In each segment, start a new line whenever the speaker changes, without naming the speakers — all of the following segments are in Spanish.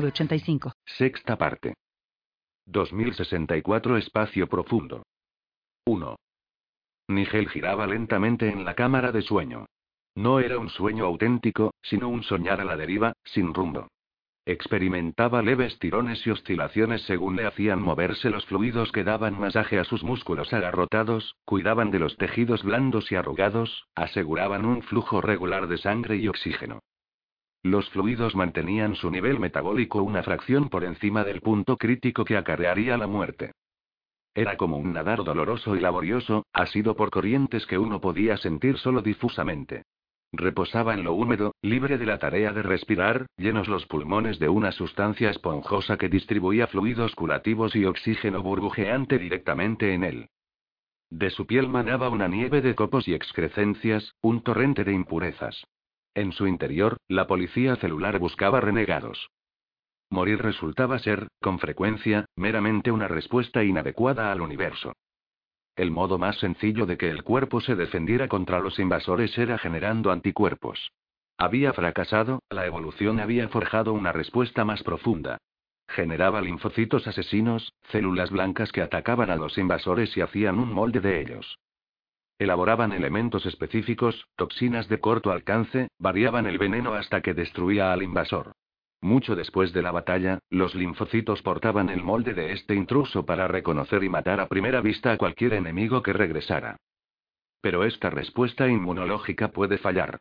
906985.
Sexta parte. 2064 Espacio Profundo. 1. Nigel giraba lentamente en la cámara de sueño. No era un sueño auténtico, sino un soñar a la deriva, sin rumbo. Experimentaba leves tirones y oscilaciones según le hacían moverse los fluidos que daban masaje a sus músculos agarrotados, cuidaban de los tejidos blandos y arrugados, aseguraban un flujo regular de sangre y oxígeno. Los fluidos mantenían su nivel metabólico una fracción por encima del punto crítico que acarrearía la muerte. Era como un nadar doloroso y laborioso, asido por corrientes que uno podía sentir solo difusamente. Reposaba en lo húmedo, libre de la tarea de respirar, llenos los pulmones de una sustancia esponjosa que distribuía fluidos curativos y oxígeno burbujeante directamente en él. De su piel manaba una nieve de copos y excrecencias, un torrente de impurezas. En su interior, la policía celular buscaba renegados. Morir resultaba ser, con frecuencia, meramente una respuesta inadecuada al universo. El modo más sencillo de que el cuerpo se defendiera contra los invasores era generando anticuerpos. Había fracasado, la evolución había forjado una respuesta más profunda. Generaba linfocitos asesinos, células blancas que atacaban a los invasores y hacían un molde de ellos. Elaboraban elementos específicos, toxinas de corto alcance, variaban el veneno hasta que destruía al invasor. Mucho después de la batalla, los linfocitos portaban el molde de este intruso para reconocer y matar a primera vista a cualquier enemigo que regresara. Pero esta respuesta inmunológica puede fallar.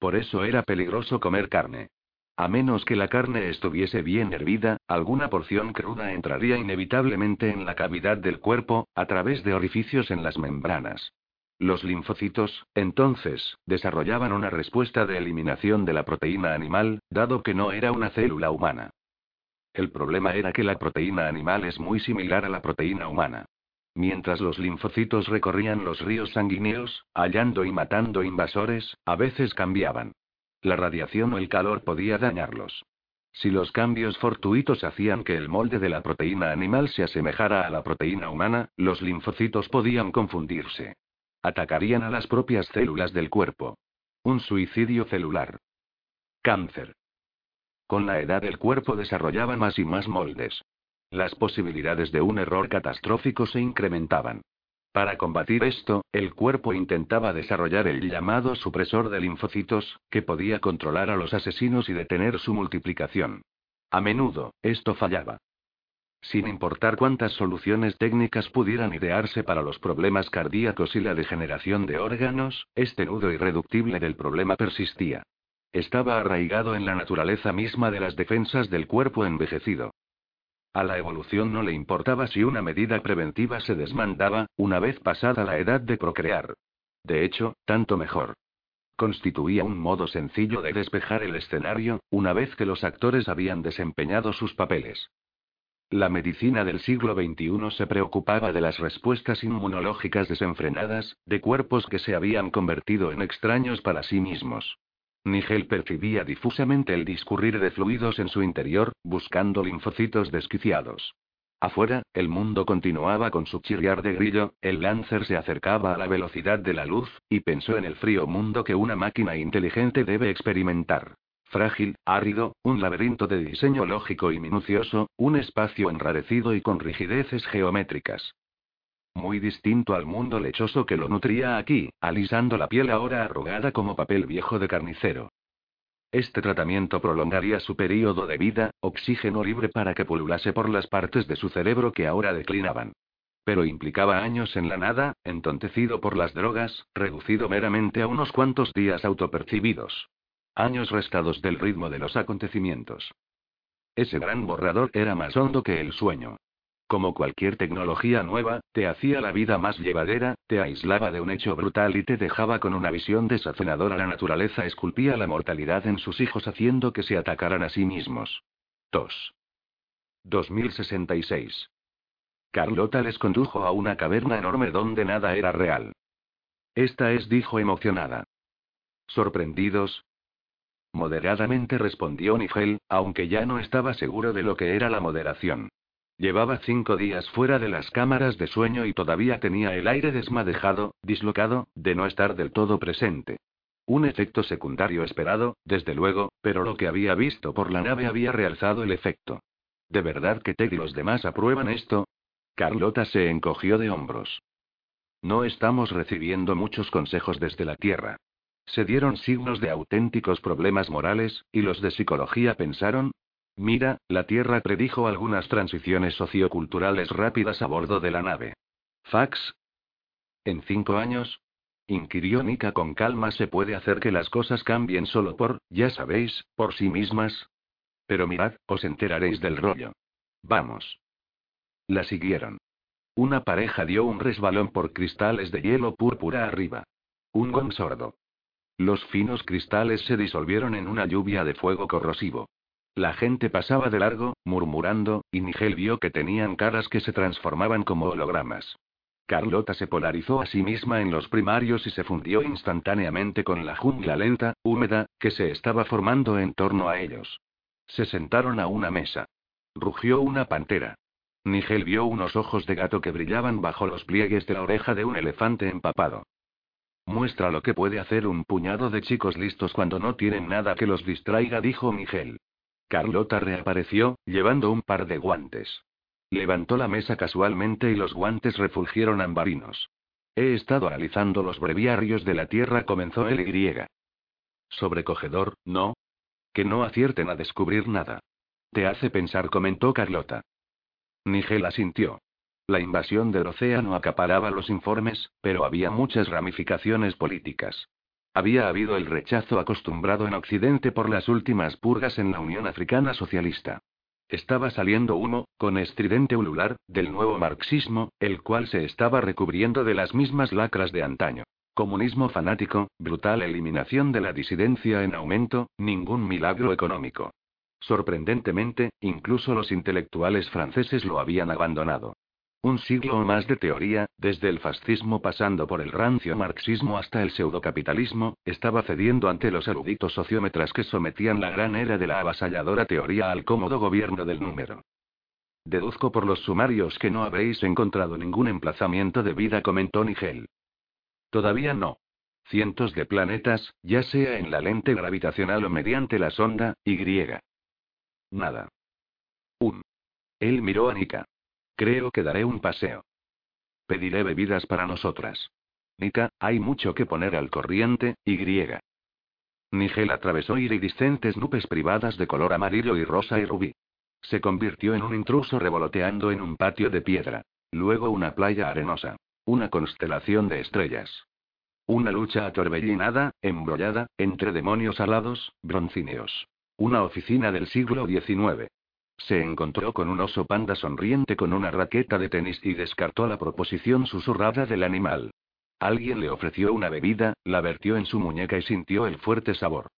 Por eso era peligroso comer carne. A menos que la carne estuviese bien hervida, alguna porción cruda entraría inevitablemente en la cavidad del cuerpo, a través de orificios en las membranas. Los linfocitos, entonces, desarrollaban una respuesta de eliminación de la proteína animal, dado que no era una célula humana. El problema era que la proteína animal es muy similar a la proteína humana. Mientras los linfocitos recorrían los ríos sanguíneos, hallando y matando invasores, a veces cambiaban. La radiación o el calor podía dañarlos. Si los cambios fortuitos hacían que el molde de la proteína animal se asemejara a la proteína humana, los linfocitos podían confundirse. Atacarían a las propias células del cuerpo. Un suicidio celular. Cáncer. Con la edad el cuerpo desarrollaba más y más moldes. Las posibilidades de un error catastrófico se incrementaban. Para combatir esto, el cuerpo intentaba desarrollar el llamado supresor de linfocitos, que podía controlar a los asesinos y detener su multiplicación. A menudo, esto fallaba. Sin importar cuántas soluciones técnicas pudieran idearse para los problemas cardíacos y la degeneración de órganos, este nudo irreductible del problema persistía. Estaba arraigado en la naturaleza misma de las defensas del cuerpo envejecido. A la evolución no le importaba si una medida preventiva se desmandaba, una vez pasada la edad de procrear. De hecho, tanto mejor. Constituía un modo sencillo de despejar el escenario, una vez que los actores habían desempeñado sus papeles. La medicina del siglo XXI se preocupaba de las respuestas inmunológicas desenfrenadas, de cuerpos que se habían convertido en extraños para sí mismos. Nigel percibía difusamente el discurrir de fluidos en su interior, buscando linfocitos desquiciados. Afuera, el mundo continuaba con su chirriar de grillo, el Lancer se acercaba a la velocidad de la luz, y pensó en el frío mundo que una máquina inteligente debe experimentar. Frágil, árido, un laberinto de diseño lógico y minucioso, un espacio enrarecido y con rigideces geométricas. Muy distinto al mundo lechoso que lo nutría aquí, alisando la piel ahora arrugada como papel viejo de carnicero. Este tratamiento prolongaría su periodo de vida, oxígeno libre para que pululase por las partes de su cerebro que ahora declinaban. Pero implicaba años en la nada, entontecido por las drogas, reducido meramente a unos cuantos días autopercibidos. Años restados del ritmo de los acontecimientos. Ese gran borrador era más hondo que el sueño. Como cualquier tecnología nueva, te hacía la vida más llevadera, te aislaba de un hecho brutal y te dejaba con una visión desacenadora. La naturaleza esculpía la mortalidad en sus hijos haciendo que se atacaran a sí mismos. 2. 2066. Carlota les condujo a una caverna enorme donde nada era real. Esta es, dijo emocionada. ¿Sorprendidos? Moderadamente respondió Nigel, aunque ya no estaba seguro de lo que era la moderación. Llevaba cinco días fuera de las cámaras de sueño y todavía tenía el aire desmadejado, dislocado, de no estar del todo presente. Un efecto secundario esperado, desde luego, pero lo que había visto por la nave había realzado el efecto. ¿De verdad que Ted y los demás aprueban esto? Carlota se encogió de hombros. No estamos recibiendo muchos consejos desde la Tierra. Se dieron signos de auténticos problemas morales, y los de psicología pensaron, mira, la Tierra predijo algunas transiciones socioculturales rápidas a bordo de la nave. ¿Fax? ¿En cinco años? inquirió Nika con calma. ¿Se puede hacer que las cosas cambien solo por, ya sabéis, por sí mismas? Pero mirad, os enteraréis del rollo. Vamos. La siguieron. Una pareja dio un resbalón por cristales de hielo púrpura arriba. Un gong sordo. Los finos cristales se disolvieron en una lluvia de fuego corrosivo. La gente pasaba de largo, murmurando, y Nigel vio que tenían caras que se transformaban como hologramas. Carlota se polarizó a sí misma en los primarios y se fundió instantáneamente con la jungla lenta, húmeda, que se estaba formando en torno a ellos. Se sentaron a una mesa. Rugió una pantera. Nigel vio unos ojos de gato que brillaban bajo los pliegues de la oreja de un elefante empapado. Muestra lo que puede hacer un puñado de chicos listos cuando no tienen nada que los distraiga, dijo Miguel. Carlota reapareció, llevando un par de guantes. Levantó la mesa casualmente y los guantes refulgieron ambarinos. He estado analizando los breviarios de la Tierra, comenzó el Y. Sobrecogedor, ¿no? Que no acierten a descubrir nada. Te hace pensar, comentó Carlota. Nigel asintió. La invasión del océano acaparaba los informes, pero había muchas ramificaciones políticas. Había habido el rechazo acostumbrado en Occidente por las últimas purgas en la Unión Africana Socialista. Estaba saliendo humo, con estridente ulular, del nuevo marxismo, el cual se estaba recubriendo de las mismas lacras de antaño. Comunismo fanático, brutal eliminación de la disidencia en aumento, ningún milagro económico. Sorprendentemente, incluso los intelectuales franceses lo habían abandonado. Un siglo o más de teoría, desde el fascismo pasando por el rancio marxismo hasta el pseudocapitalismo, estaba cediendo ante los eruditos sociómetras que sometían la gran era de la avasalladora teoría al cómodo gobierno del número. Deduzco por los sumarios que no habréis encontrado ningún emplazamiento de vida, comentó Nigel. Todavía no. Cientos de planetas, ya sea en la lente gravitacional o mediante la sonda, Y. Nada. Un. Él miró a Nika. Creo que daré un paseo. Pediré bebidas para nosotras. Nika, hay mucho que poner al corriente, Y. Nigel atravesó iridiscentes nubes privadas de color amarillo y rosa y rubí. Se convirtió en un intruso revoloteando en un patio de piedra. Luego una playa arenosa. Una constelación de estrellas. Una lucha atorbellinada, embrollada, entre demonios alados, broncíneos. Una oficina del siglo XIX. Se encontró con un oso panda sonriente con una raqueta de tenis y descartó la proposición susurrada del animal. Alguien le ofreció una bebida, la vertió en su muñeca y sintió el fuerte sabor.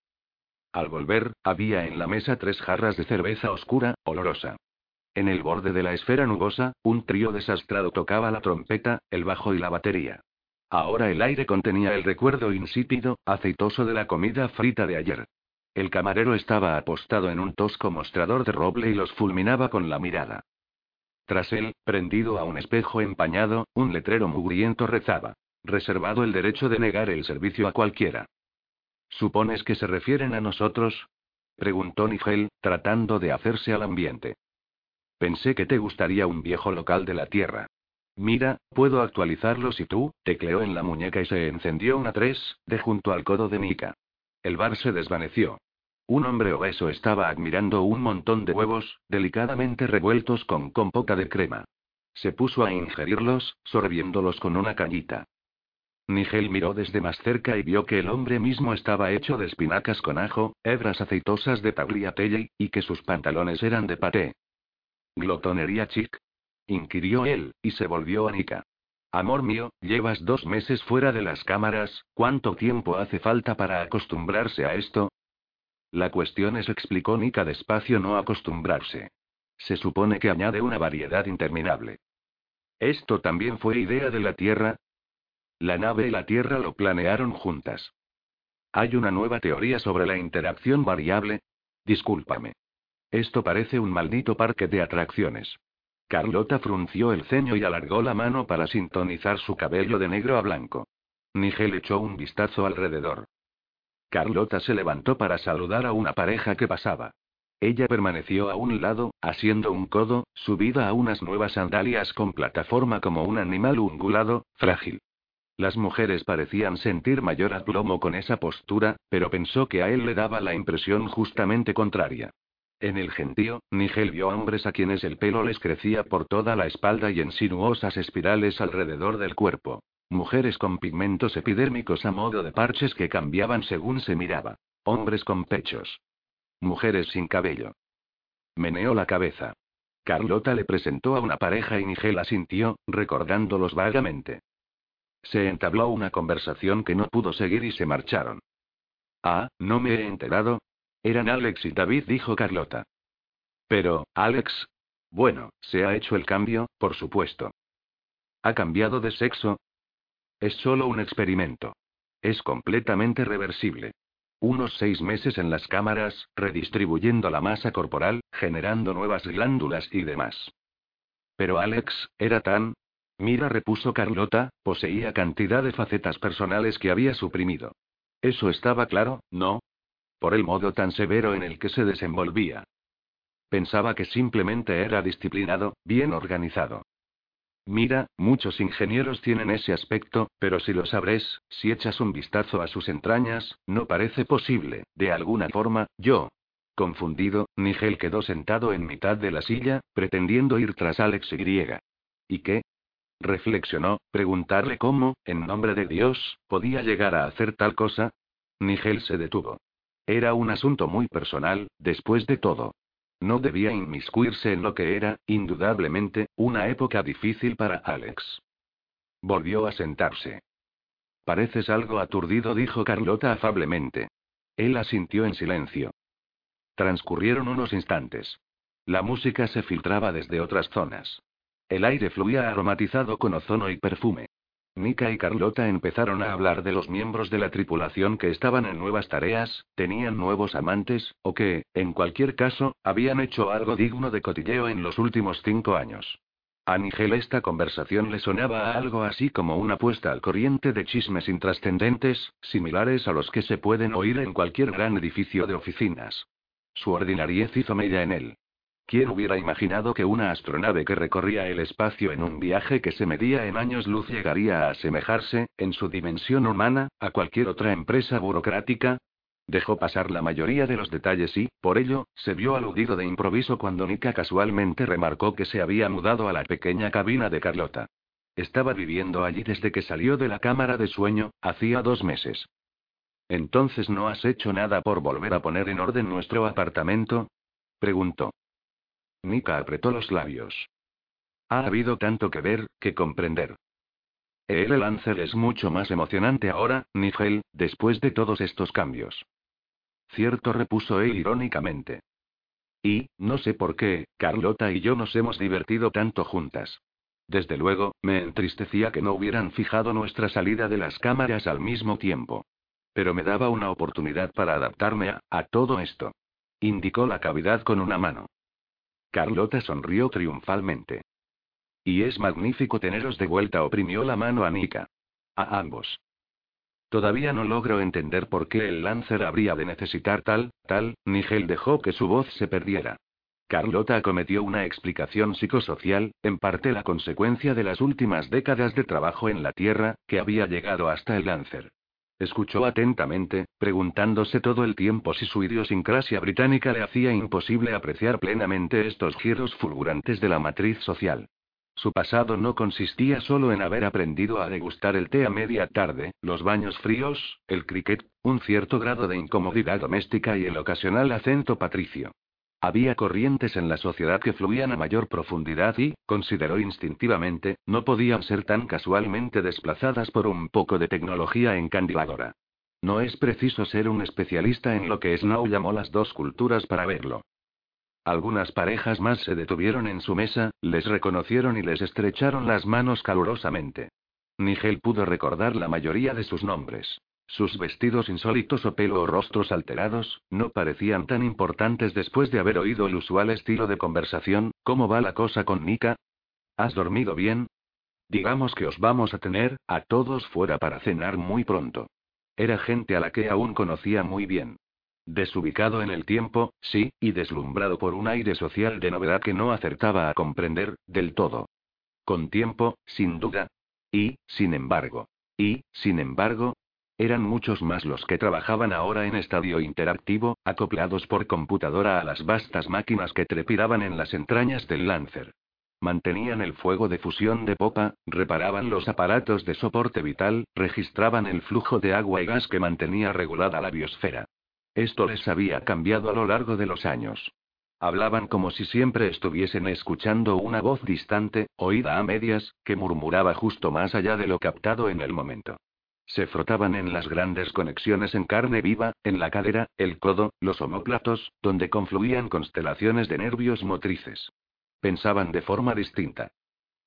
Al volver, había en la mesa tres jarras de cerveza oscura, olorosa. En el borde de la esfera nubosa, un trío desastrado tocaba la trompeta, el bajo y la batería. Ahora el aire contenía el recuerdo insípido, aceitoso de la comida frita de ayer. El camarero estaba apostado en un tosco mostrador de roble y los fulminaba con la mirada. Tras él, prendido a un espejo empañado, un letrero mugriento rezaba. Reservado el derecho de negar el servicio a cualquiera. ¿Supones que se refieren a nosotros? preguntó Nigel, tratando de hacerse al ambiente. Pensé que te gustaría un viejo local de la tierra. Mira, puedo actualizarlo si tú, tecleó en la muñeca y se encendió una 3, de junto al codo de Mika. El bar se desvaneció. Un hombre obeso estaba admirando un montón de huevos, delicadamente revueltos con compota de crema. Se puso a ingerirlos, sorbiéndolos con una cañita. Nigel miró desde más cerca y vio que el hombre mismo estaba hecho de espinacas con ajo, hebras aceitosas de tagliatelle, y que sus pantalones eran de paté. ¿Glotonería chic? inquirió él, y se volvió a Nika. Amor mío, llevas dos meses fuera de las cámaras, ¿cuánto tiempo hace falta para acostumbrarse a esto? La cuestión es, explicó Nika despacio, no acostumbrarse. Se supone que añade una variedad interminable. ¿Esto también fue idea de la Tierra? La nave y la Tierra lo planearon juntas. Hay una nueva teoría sobre la interacción variable. Discúlpame. Esto parece un maldito parque de atracciones. Carlota frunció el ceño y alargó la mano para sintonizar su cabello de negro a blanco. Nigel echó un vistazo alrededor. Carlota se levantó para saludar a una pareja que pasaba. Ella permaneció a un lado, asiendo un codo, subida a unas nuevas sandalias con plataforma como un animal ungulado, frágil. Las mujeres parecían sentir mayor aplomo con esa postura, pero pensó que a él le daba la impresión justamente contraria. En el gentío, Nigel vio hombres a quienes el pelo les crecía por toda la espalda y en sinuosas espirales alrededor del cuerpo. Mujeres con pigmentos epidérmicos a modo de parches que cambiaban según se miraba. Hombres con pechos. Mujeres sin cabello. Meneó la cabeza. Carlota le presentó a una pareja y Nigel asintió, recordándolos vagamente. Se entabló una conversación que no pudo seguir y se marcharon. Ah, no me he enterado, eran Alex y David, dijo Carlota. Pero, Alex. Bueno, se ha hecho el cambio, por supuesto. ¿Ha cambiado de sexo? Es solo un experimento. Es completamente reversible. Unos seis meses en las cámaras, redistribuyendo la masa corporal, generando nuevas glándulas y demás. Pero Alex, era tan... Mira, repuso Carlota, poseía cantidad de facetas personales que había suprimido. Eso estaba claro, ¿no? Por el modo tan severo en el que se desenvolvía. Pensaba que simplemente era disciplinado, bien organizado. Mira, muchos ingenieros tienen ese aspecto, pero si lo sabres, si echas un vistazo a sus entrañas, no parece posible, de alguna forma, yo. Confundido, Nigel quedó sentado en mitad de la silla, pretendiendo ir tras Alex Y. ¿Y qué? Reflexionó, preguntarle cómo, en nombre de Dios, podía llegar a hacer tal cosa. Nigel se detuvo. Era un asunto muy personal, después de todo. No debía inmiscuirse en lo que era, indudablemente, una época difícil para Alex. Volvió a sentarse. Pareces algo aturdido, dijo Carlota afablemente. Él asintió en silencio. Transcurrieron unos instantes. La música se filtraba desde otras zonas. El aire fluía aromatizado con ozono y perfume. Nika y Carlota empezaron a hablar de los miembros de la tripulación que estaban en nuevas tareas, tenían nuevos amantes, o que, en cualquier caso, habían hecho algo digno de cotilleo en los últimos cinco años. A Nigel esta conversación le sonaba algo así como una puesta al corriente de chismes intrascendentes, similares a los que se pueden oír en cualquier gran edificio de oficinas. Su ordinariez hizo mella en él. ¿Quién hubiera imaginado que una astronave que recorría el espacio en un viaje que se medía en años luz llegaría a asemejarse, en su dimensión humana, a cualquier otra empresa burocrática? Dejó pasar la mayoría de los detalles y, por ello, se vio aludido de improviso cuando Nika casualmente remarcó que se había mudado a la pequeña cabina de Carlota. Estaba viviendo allí desde que salió de la cámara de sueño, hacía dos meses. ¿Entonces no has hecho nada por volver a poner en orden nuestro apartamento? preguntó. Nika apretó los labios. Ha habido tanto que ver, que comprender. El Lancer es mucho más emocionante ahora, Nigel, después de todos estos cambios. Cierto, repuso él irónicamente. Y, no sé por qué, Carlota y yo nos hemos divertido tanto juntas. Desde luego, me entristecía que no hubieran fijado nuestra salida de las cámaras al mismo tiempo. Pero me daba una oportunidad para adaptarme a todo esto. Indicó la cavidad con una mano. Carlota sonrió triunfalmente. Y es magnífico teneros de vuelta, oprimió la mano a Nika. A ambos. Todavía no logro entender por qué el Lancer habría de necesitar tal, tal, Nigel dejó que su voz se perdiera. Carlota acometió una explicación psicosocial, en parte la consecuencia de las últimas décadas de trabajo en la Tierra, que había llegado hasta el Lancer. Escuchó atentamente, preguntándose todo el tiempo si su idiosincrasia británica le hacía imposible apreciar plenamente estos giros fulgurantes de la matriz social. Su pasado no consistía solo en haber aprendido a degustar el té a media tarde, los baños fríos, el cricket, un cierto grado de incomodidad doméstica y el ocasional acento patricio. Había corrientes en la sociedad que fluían a mayor profundidad y, consideró instintivamente, no podían ser tan casualmente desplazadas por un poco de tecnología encandiladora. No es preciso ser un especialista en lo que Snow llamó las dos culturas para verlo. Algunas parejas más se detuvieron en su mesa, les reconocieron y les estrecharon las manos calurosamente. Nigel pudo recordar la mayoría de sus nombres. Sus vestidos insólitos o pelo o rostros alterados, no parecían tan importantes después de haber oído el usual estilo de conversación, ¿cómo va la cosa con Nika? ¿Has dormido bien? Digamos que os vamos a tener, a todos fuera para cenar muy pronto. Era gente a la que aún conocía muy bien. Desubicado en el tiempo, sí, y deslumbrado por un aire social de novedad que no acertaba a comprender, del todo. Con tiempo, sin duda. Y, sin embargo. Y, sin embargo, eran muchos más los que trabajaban ahora en estadio interactivo, acoplados por computadora a las vastas máquinas que trepidaban en las entrañas del Lancer. Mantenían el fuego de fusión de popa, reparaban los aparatos de soporte vital, registraban el flujo de agua y gas que mantenía regulada la biosfera. Esto les había cambiado a lo largo de los años. Hablaban como si siempre estuviesen escuchando una voz distante, oída a medias, que murmuraba justo más allá de lo captado en el momento. Se frotaban en las grandes conexiones en carne viva, en la cadera, el codo, los omóplatos, donde confluían constelaciones de nervios motrices. Pensaban de forma distinta.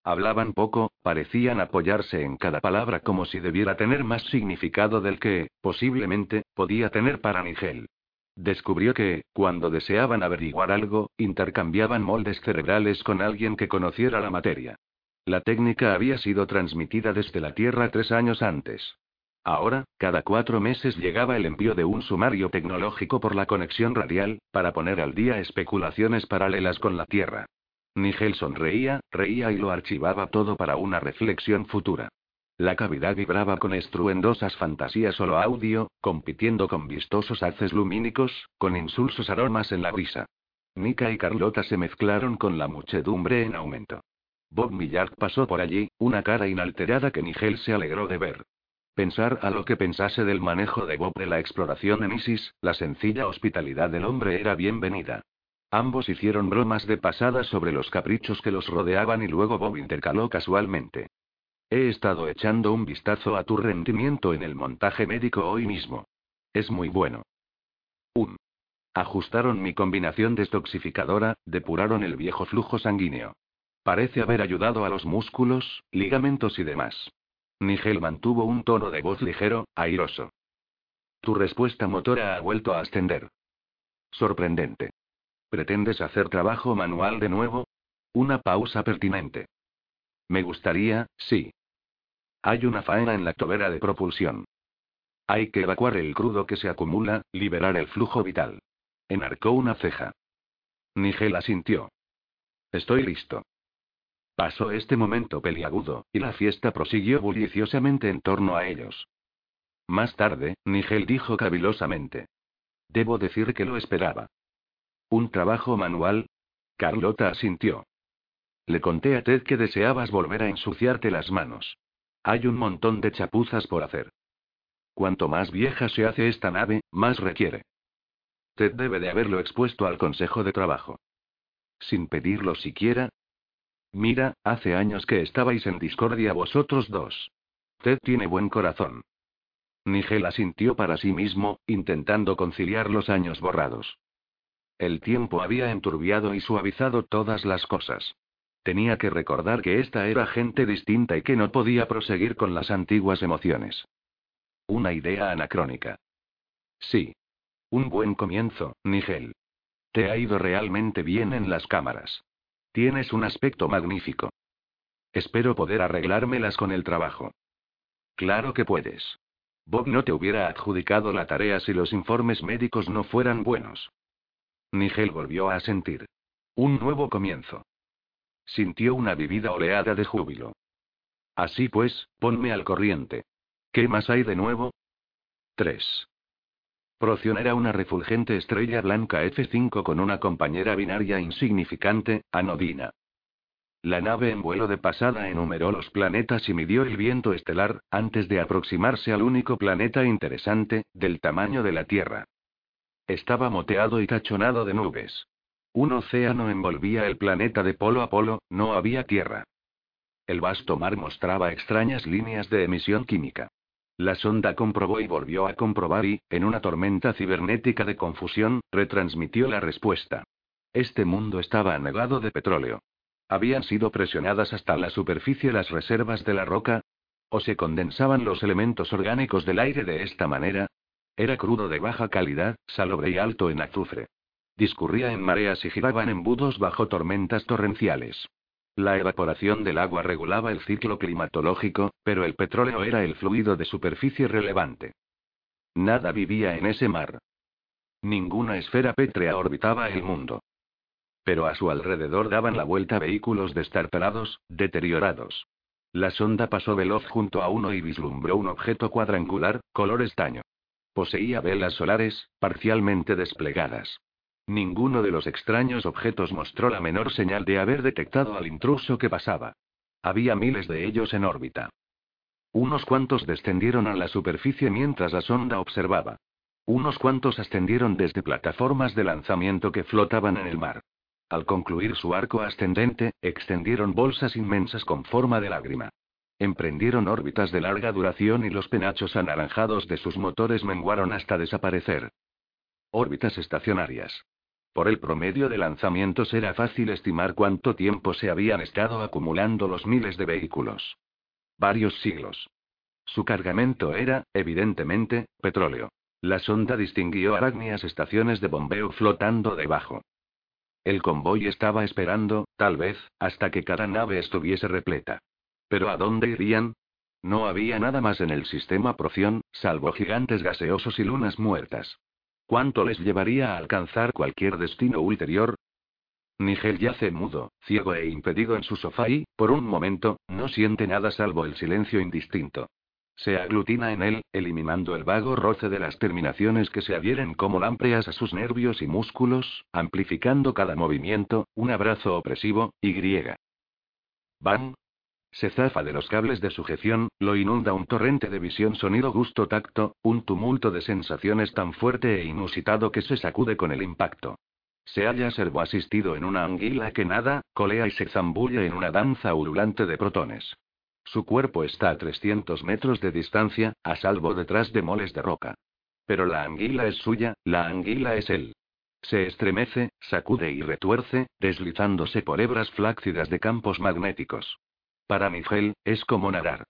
Hablaban poco, parecían apoyarse en cada palabra como si debiera tener más significado del que, posiblemente, podía tener para Nigel. Descubrió que, cuando deseaban averiguar algo, intercambiaban moldes cerebrales con alguien que conociera la materia. La técnica había sido transmitida desde la Tierra tres años antes. Ahora, cada cuatro meses llegaba el envío de un sumario tecnológico por la conexión radial, para poner al día especulaciones paralelas con la Tierra. Nigel sonreía, reía y lo archivaba todo para una reflexión futura. La cavidad vibraba con estruendosas fantasías solo audio, compitiendo con vistosos haces lumínicos, con insulsos aromas en la brisa. Nika y Carlota se mezclaron con la muchedumbre en aumento. Bob Millard pasó por allí, una cara inalterada que Nigel se alegró de ver. Pensar a lo que pensase del manejo de Bob de la exploración en Isis, la sencilla hospitalidad del hombre era bienvenida. Ambos hicieron bromas de pasada sobre los caprichos que los rodeaban y luego Bob intercaló casualmente. He estado echando un vistazo a tu rendimiento en el montaje médico hoy mismo. Es muy bueno. 1. Ajustaron mi combinación destoxificadora, depuraron el viejo flujo sanguíneo. Parece haber ayudado a los músculos, ligamentos y demás. Nigel mantuvo un tono de voz ligero, airoso. Tu respuesta motora ha vuelto a ascender. Sorprendente. ¿Pretendes hacer trabajo manual de nuevo? Una pausa pertinente. Me gustaría, sí. Hay una faena en la tobera de propulsión. Hay que evacuar el crudo que se acumula, liberar el flujo vital. Enarcó una ceja. Nigel asintió. Estoy listo. Pasó este momento peliagudo, y la fiesta prosiguió bulliciosamente en torno a ellos. Más tarde, Nigel dijo cavilosamente. Debo decir que lo esperaba. ¿Un trabajo manual? Carlota asintió. Le conté a Ted que deseabas volver a ensuciarte las manos. Hay un montón de chapuzas por hacer. Cuanto más vieja se hace esta nave, más requiere. Ted debe de haberlo expuesto al Consejo de Trabajo. Sin pedirlo siquiera. Mira, hace años que estabais en discordia vosotros dos. Ted tiene buen corazón. Nigel asintió para sí mismo, intentando conciliar los años borrados. El tiempo había enturbiado y suavizado todas las cosas. Tenía que recordar que esta era gente distinta y que no podía proseguir con las antiguas emociones. Una idea anacrónica. Sí. Un buen comienzo, Nigel. Te ha ido realmente bien en las cámaras. Tienes un aspecto magnífico. Espero poder arreglármelas con el trabajo. Claro que puedes. Bob no te hubiera adjudicado la tarea si los informes médicos no fueran buenos. Nigel volvió a sentir. Un nuevo comienzo. Sintió una vivida oleada de júbilo. Así pues, ponme al corriente. ¿Qué más hay de nuevo? 3. Procyon era una refulgente estrella blanca F5 con una compañera binaria insignificante, anodina. La nave en vuelo de pasada enumeró los planetas y midió el viento estelar, antes de aproximarse al único planeta interesante, del tamaño de la Tierra. Estaba moteado y tachonado de nubes. Un océano envolvía el planeta de polo a polo, no había tierra. El vasto mar mostraba extrañas líneas de emisión química. La sonda comprobó y volvió a comprobar y, en una tormenta cibernética de confusión, retransmitió la respuesta. Este mundo estaba anegado de petróleo. ¿Habían sido presionadas hasta la superficie las reservas de la roca? ¿O se condensaban los elementos orgánicos del aire de esta manera? Era crudo de baja calidad, salobre y alto en azufre. Discurría en mareas y giraba en embudos bajo tormentas torrenciales. La evaporación del agua regulaba el ciclo climatológico, pero el petróleo era el fluido de superficie relevante. Nada vivía en ese mar. Ninguna esfera pétrea orbitaba el mundo. Pero a su alrededor daban la vuelta vehículos destartalados, deteriorados. La sonda pasó veloz junto a uno y vislumbró un objeto cuadrangular, color estaño. Poseía velas solares, parcialmente desplegadas. Ninguno de los extraños objetos mostró la menor señal de haber detectado al intruso que pasaba. Había miles de ellos en órbita. Unos cuantos descendieron a la superficie mientras la sonda observaba. Unos cuantos ascendieron desde plataformas de lanzamiento que flotaban en el mar. Al concluir su arco ascendente, extendieron bolsas inmensas con forma de lágrima. Emprendieron órbitas de larga duración y los penachos anaranjados de sus motores menguaron hasta desaparecer. Órbitas estacionarias. Por el promedio de lanzamientos era fácil estimar cuánto tiempo se habían estado acumulando los miles de vehículos. Varios siglos. Su cargamento era, evidentemente, petróleo. La sonda distinguió arácnias estaciones de bombeo flotando debajo. El convoy estaba esperando, tal vez, hasta que cada nave estuviese repleta. ¿Pero a dónde irían? No había nada más en el sistema Proción, salvo gigantes gaseosos y lunas muertas. ¿Cuánto les llevaría a alcanzar cualquier destino ulterior? Nigel yace mudo, ciego e impedido en su sofá y, por un momento, no siente nada salvo el silencio indistinto. Se aglutina en él, eliminando el vago roce de las terminaciones que se adhieren como lámpreas a sus nervios y músculos, amplificando cada movimiento, un abrazo opresivo, y griega. Van, se zafa de los cables de sujeción, lo inunda un torrente de visión, sonido, gusto, tacto, un tumulto de sensaciones tan fuerte e inusitado que se sacude con el impacto. Se halla asistido en una anguila que nada, colea y se zambulle en una danza ululante de protones. Su cuerpo está a 300 metros de distancia, a salvo detrás de moles de roca. Pero la anguila es suya, la anguila es él. Se estremece, sacude y retuerce, deslizándose por hebras flácidas de campos magnéticos. Para Miguel, es como nadar.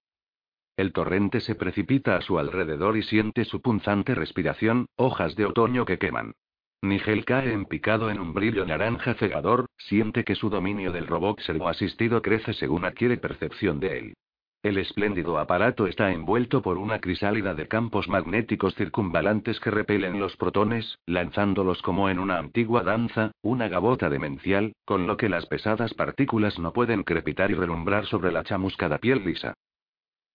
El torrente se precipita a su alrededor y siente su punzante respiración, hojas de otoño que queman. Nigel cae en picado en un brillo naranja cegador, siente que su dominio del robot asistido crece según adquiere percepción de él. El espléndido aparato está envuelto por una crisálida de campos magnéticos circunvalantes que repelen los protones, lanzándolos como en una antigua danza, una gabota demencial, con lo que las pesadas partículas no pueden crepitar y relumbrar sobre la chamuscada piel lisa.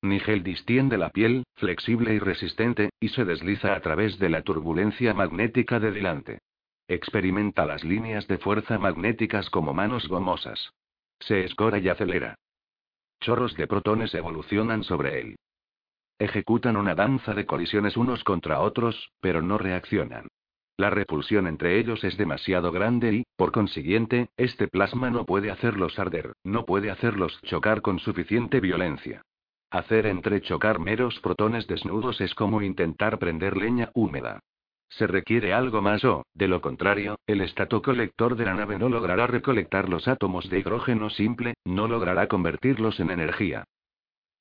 Nigel distiende la piel, flexible y resistente, y se desliza a través de la turbulencia magnética de delante. Experimenta las líneas de fuerza magnéticas como manos gomosas. Se escora y acelera. Chorros de protones evolucionan sobre él. Ejecutan una danza de colisiones unos contra otros, pero no reaccionan. La repulsión entre ellos es demasiado grande y, por consiguiente, este plasma no puede hacerlos arder, no puede hacerlos chocar con suficiente violencia. Hacer entrechocar meros protones desnudos es como intentar prender leña húmeda. Se requiere algo más o, de lo contrario, el colector de la nave no logrará recolectar los átomos de hidrógeno simple, no logrará convertirlos en energía.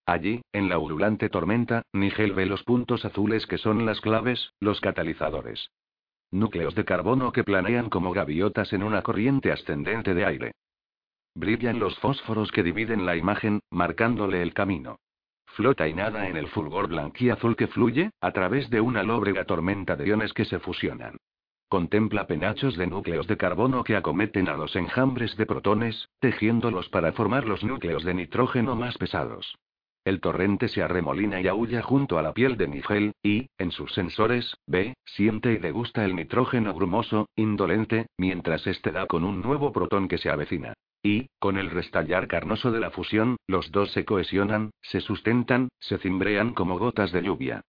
Allí, en la ululante tormenta, Nigel ve los puntos azules que son las claves, los catalizadores. Núcleos de carbono que planean como gaviotas en una corriente ascendente de aire. Brillan los fósforos que dividen la imagen, marcándole el camino. Flota y nada en el fulgor blanquiazul que fluye, a través de una lóbrega tormenta de iones que se fusionan. Contempla penachos de núcleos de carbono que acometen a los enjambres de protones, tejiéndolos para formar los núcleos de nitrógeno más pesados. El torrente se arremolina y aúlla junto a la piel de Nigel, y, en sus sensores, ve, siente y degusta el nitrógeno brumoso, indolente, mientras este da con un nuevo protón que se avecina. Y, con el restallar carnoso de la fusión, los dos se cohesionan, se sustentan, se cimbrean como gotas de lluvia.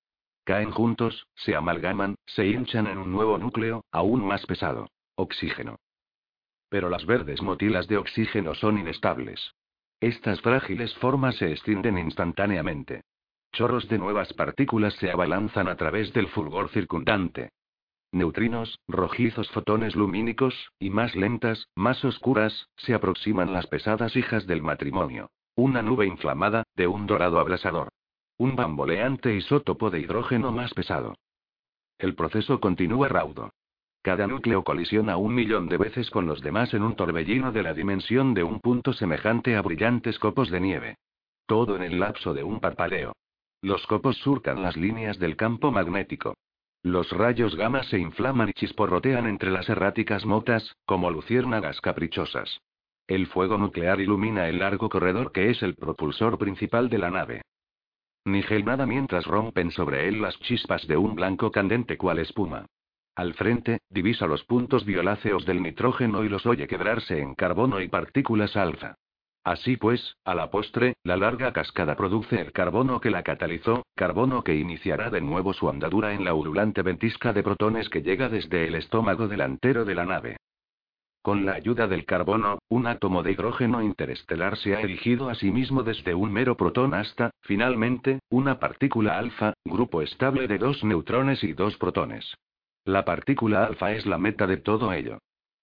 Caen juntos, se amalgaman, se hinchan en un nuevo núcleo, aún más pesado. Oxígeno. Pero las verdes motilas de oxígeno son inestables. Estas frágiles formas se extienden instantáneamente. Chorros de nuevas partículas se abalanzan a través del fulgor circundante. Neutrinos, rojizos fotones lumínicos, y más lentas, más oscuras, se aproximan las pesadas hijas del matrimonio. Una nube inflamada, de un dorado abrasador. Un bamboleante isótopo de hidrógeno más pesado. El proceso continúa raudo. Cada núcleo colisiona un millón de veces con los demás en un torbellino de la dimensión de un punto semejante a brillantes copos de nieve. Todo en el lapso de un parpadeo. Los copos surcan las líneas del campo magnético. Los rayos gamma se inflaman y chisporrotean entre las erráticas motas, como luciérnagas caprichosas. El fuego nuclear ilumina el largo corredor que es el propulsor principal de la nave. Nigel nada mientras rompen sobre él las chispas de un blanco candente cual espuma. Al frente, divisa los puntos violáceos del nitrógeno y los oye quebrarse en carbono y partículas alfa. Así pues, a la postre, la larga cascada produce el carbono que la catalizó, carbono que iniciará de nuevo su andadura en la ululante ventisca de protones que llega desde el estómago delantero de la nave. Con la ayuda del carbono, un átomo de hidrógeno interestelar se ha erigido a sí mismo desde un mero protón hasta, finalmente, una partícula alfa, grupo estable de dos neutrones y dos protones. La partícula alfa es la meta de todo ello.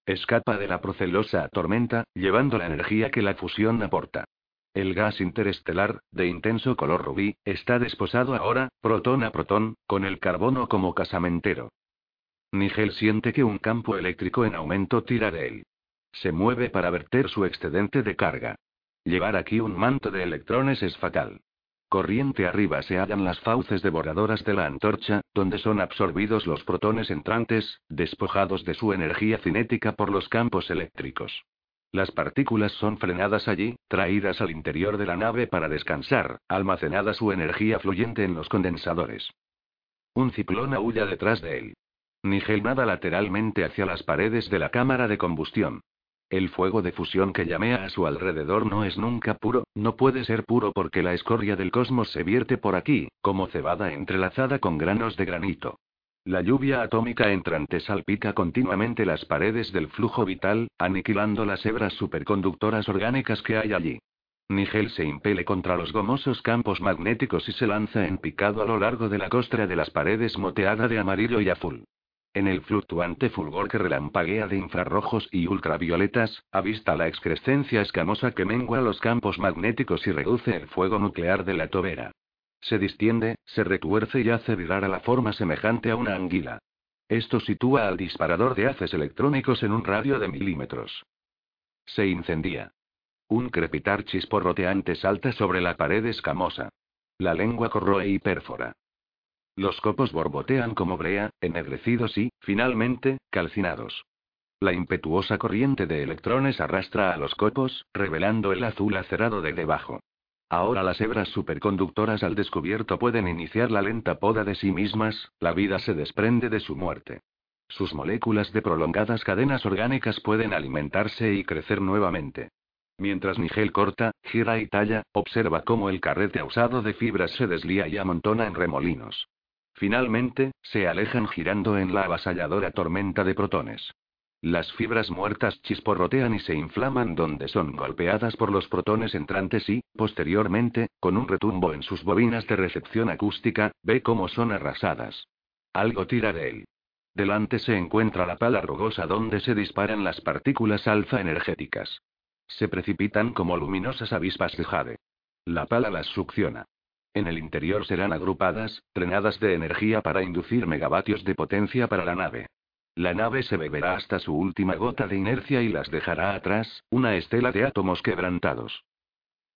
Escapa de la procelosa tormenta, llevando la energía que la fusión aporta. El gas interestelar, de intenso color rubí, está desposado ahora, protón a protón, con el carbono como casamentero. Nigel siente que un campo eléctrico en aumento tira de él. Se mueve para verter su excedente de carga. Llevar aquí un manto de electrones es fatal. Corriente arriba se hallan las fauces devoradoras de la antorcha, donde son absorbidos los protones entrantes, despojados de su energía cinética por los campos eléctricos. Las partículas son frenadas allí, traídas al interior de la nave para descansar, almacenada su energía fluyente en los condensadores. Un ciclón aúlla detrás de él. Nigel nada lateralmente hacia las paredes de la cámara de combustión. El fuego de fusión que llamea a su alrededor no es nunca puro, no puede ser puro porque la escoria del cosmos se vierte por aquí, como cebada entrelazada con granos de granito. La lluvia atómica entrante salpica continuamente las paredes del flujo vital, aniquilando las hebras superconductoras orgánicas que hay allí. Nigel se impele contra los gomosos campos magnéticos y se lanza en picado a lo largo de la costra de las paredes moteada de amarillo y azul. En el fluctuante fulgor que relampaguea de infrarrojos y ultravioletas, avista la excrescencia escamosa que mengua los campos magnéticos y reduce el fuego nuclear de la tobera. Se distiende, se retuerce y hace virar a la forma semejante a una anguila. Esto sitúa al disparador de haces electrónicos en un radio de milímetros. Se incendia. Un crepitar chisporroteante salta sobre la pared escamosa. La lengua corroe y pérfora. Los copos borbotean como brea, ennegrecidos y, finalmente, calcinados. La impetuosa corriente de electrones arrastra a los copos, revelando el azul acerado de debajo. Ahora las hebras superconductoras al descubierto pueden iniciar la lenta poda de sí mismas, la vida se desprende de su muerte. Sus moléculas de prolongadas cadenas orgánicas pueden alimentarse y crecer nuevamente. Mientras Nigel corta, gira y talla, observa cómo el carrete usado de fibras se deslía y amontona en remolinos. Finalmente, se alejan girando en la avasalladora tormenta de protones. Las fibras muertas chisporrotean y se inflaman donde son golpeadas por los protones entrantes y, posteriormente, con un retumbo en sus bobinas de recepción acústica, ve cómo son arrasadas. Algo tira de él. Delante se encuentra la pala rugosa donde se disparan las partículas alfa energéticas. Se precipitan como luminosas avispas de jade. La pala las succiona. En el interior serán agrupadas, trenadas de energía para inducir megavatios de potencia para la nave. La nave se beberá hasta su última gota de inercia y las dejará atrás, una estela de átomos quebrantados.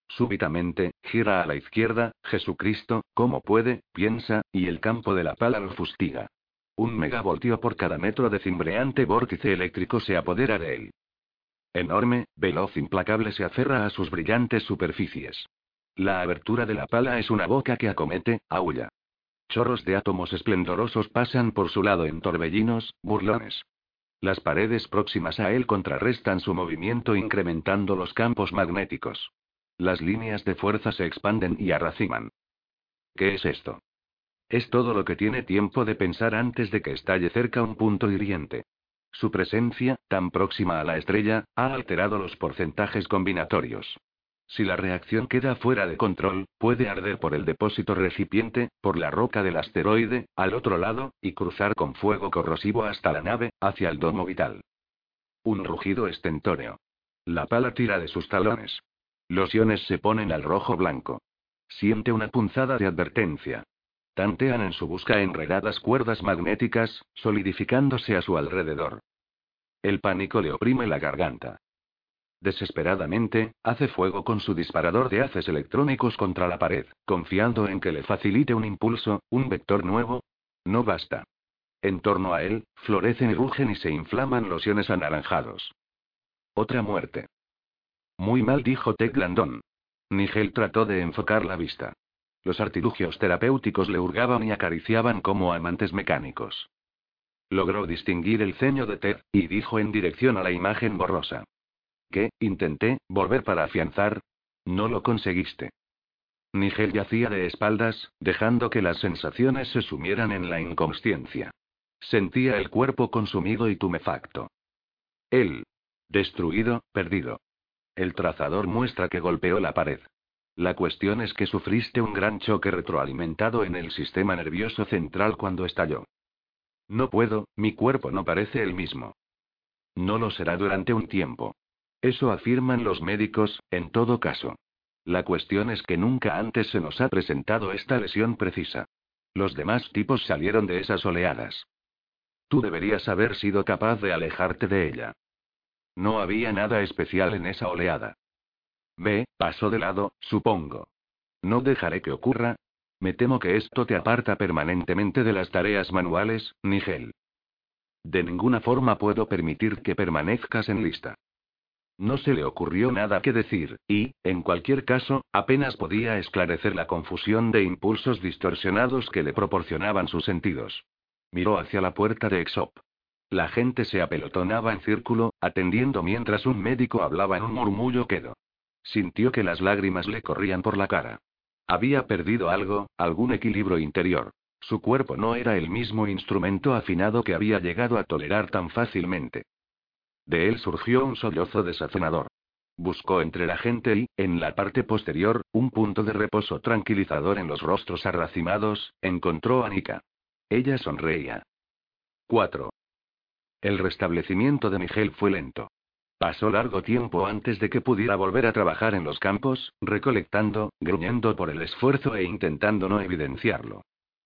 Súbitamente, gira a la izquierda, Jesucristo, como puede, piensa, y el campo de la pala lo fustiga. Un megavoltio por cada metro de cimbreante vórtice eléctrico se apodera de él. Enorme, veloz, implacable se aferra a sus brillantes superficies. La abertura de la pala es una boca que acomete, aúlla. Chorros de átomos esplendorosos pasan por su lado en torbellinos, burlones. Las paredes próximas a él contrarrestan su movimiento incrementando los campos magnéticos. Las líneas de fuerza se expanden y arraciman. ¿Qué es esto? Es todo lo que tiene tiempo de pensar antes de que estalle cerca un punto hiriente. Su presencia, tan próxima a la estrella, ha alterado los porcentajes combinatorios. Si la reacción queda fuera de control, puede arder por el depósito recipiente, por la roca del asteroide, al otro lado, y cruzar con fuego corrosivo hasta la nave, hacia el domo vital. Un rugido estentóreo. La pala tira de sus talones. Los iones se ponen al rojo blanco. Siente una punzada de advertencia. Tantean en su busca enredadas cuerdas magnéticas, solidificándose a su alrededor. El pánico le oprime la garganta. Desesperadamente, hace fuego con su disparador de haces electrónicos contra la pared, confiando en que le facilite un impulso, un vector nuevo. No basta. En torno a él, florecen y rugen y se inflaman los iones anaranjados. Otra muerte. Muy mal, dijo Ted Landon. Nigel trató de enfocar la vista. Los artilugios terapéuticos le hurgaban y acariciaban como amantes mecánicos. Logró distinguir el ceño de Ted, y dijo en dirección a la imagen borrosa. ¿Qué? Intenté, volver para afianzar. No lo conseguiste. Nigel yacía de espaldas, dejando que las sensaciones se sumieran en la inconsciencia. Sentía el cuerpo consumido y tumefacto. Él. Destruido, perdido. El trazador muestra que golpeó la pared. La cuestión es que sufriste un gran choque retroalimentado en el sistema nervioso central cuando estalló. No puedo, mi cuerpo no parece el mismo. No lo será durante un tiempo. Eso afirman los médicos, en todo caso. La cuestión es que nunca antes se nos ha presentado esta lesión precisa. Los demás tipos salieron de esas oleadas. Tú deberías haber sido capaz de alejarte de ella. No había nada especial en esa oleada. Ve, pasó de lado, supongo. No dejaré que ocurra. Me temo que esto te aparta permanentemente de las tareas manuales, Nigel. De ninguna forma puedo permitir que permanezcas en lista. No se le ocurrió nada que decir, y, en cualquier caso, apenas podía esclarecer la confusión de impulsos distorsionados que le proporcionaban sus sentidos. Miró hacia la puerta de Exop. La gente se apelotonaba en círculo, atendiendo mientras un médico hablaba en un murmullo quedo. Sintió que las lágrimas le corrían por la cara. Había perdido algo, algún equilibrio interior. Su cuerpo no era el mismo instrumento afinado que había llegado a tolerar tan fácilmente. De él surgió un sollozo desazonador. Buscó entre la gente y, en la parte posterior, un punto de reposo tranquilizador en los rostros arracimados, encontró a Nika. Ella sonreía. 4. El restablecimiento de Miguel fue lento. Pasó largo tiempo antes de que pudiera volver a trabajar en los campos, recolectando, gruñendo por el esfuerzo e intentando no evidenciarlo.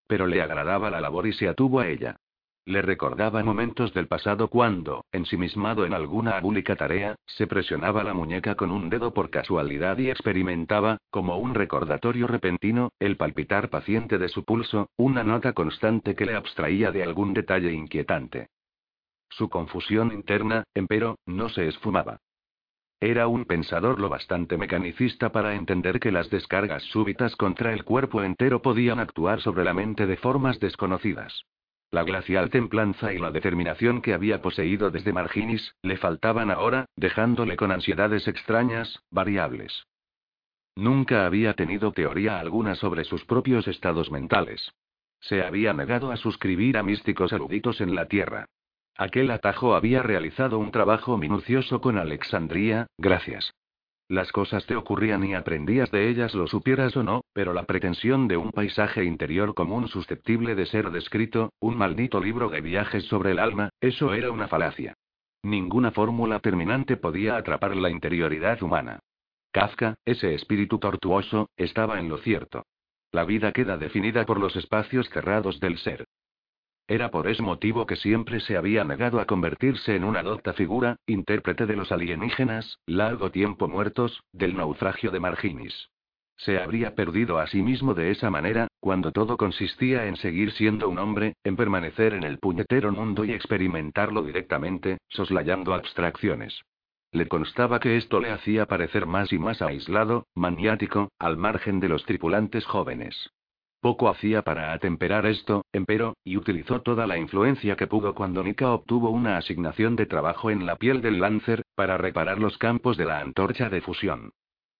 Pero le agradaba la labor y se atuvo a ella. Le recordaba momentos del pasado cuando, ensimismado en alguna abúlica tarea, se presionaba la muñeca con un dedo por casualidad y experimentaba, como un recordatorio repentino, el palpitar paciente de su pulso, una nota constante que le abstraía de algún detalle inquietante. Su confusión interna, empero, no se esfumaba. Era un pensador lo bastante mecanicista para entender que las descargas súbitas contra el cuerpo entero podían actuar sobre la mente de formas desconocidas. La glacial templanza y la determinación que había poseído desde Marginis, le faltaban ahora, dejándole con ansiedades extrañas, variables. Nunca había tenido teoría alguna sobre sus propios estados mentales. Se había negado a suscribir a místicos eruditos en la Tierra. Aquel atajo había realizado un trabajo minucioso con Alexandría, gracias. Las cosas te ocurrían y aprendías de ellas lo supieras o no, pero la pretensión de un paisaje interior común susceptible de ser descrito, un maldito libro de viajes sobre el alma, eso era una falacia. Ninguna fórmula terminante podía atrapar la interioridad humana. Kafka, ese espíritu tortuoso, estaba en lo cierto. La vida queda definida por los espacios cerrados del ser. Era por ese motivo que siempre se había negado a convertirse en una docta figura, intérprete de los alienígenas, largo tiempo muertos, del naufragio de Marginis. Se habría perdido a sí mismo de esa manera, cuando todo consistía en seguir siendo un hombre, en permanecer en el puñetero mundo y experimentarlo directamente, soslayando abstracciones. Le constaba que esto le hacía parecer más y más aislado, maniático, al margen de los tripulantes jóvenes. Poco hacía para atemperar esto, empero, y utilizó toda la influencia que pudo cuando Nika obtuvo una asignación de trabajo en la piel del Lancer, para reparar los campos de la antorcha de fusión.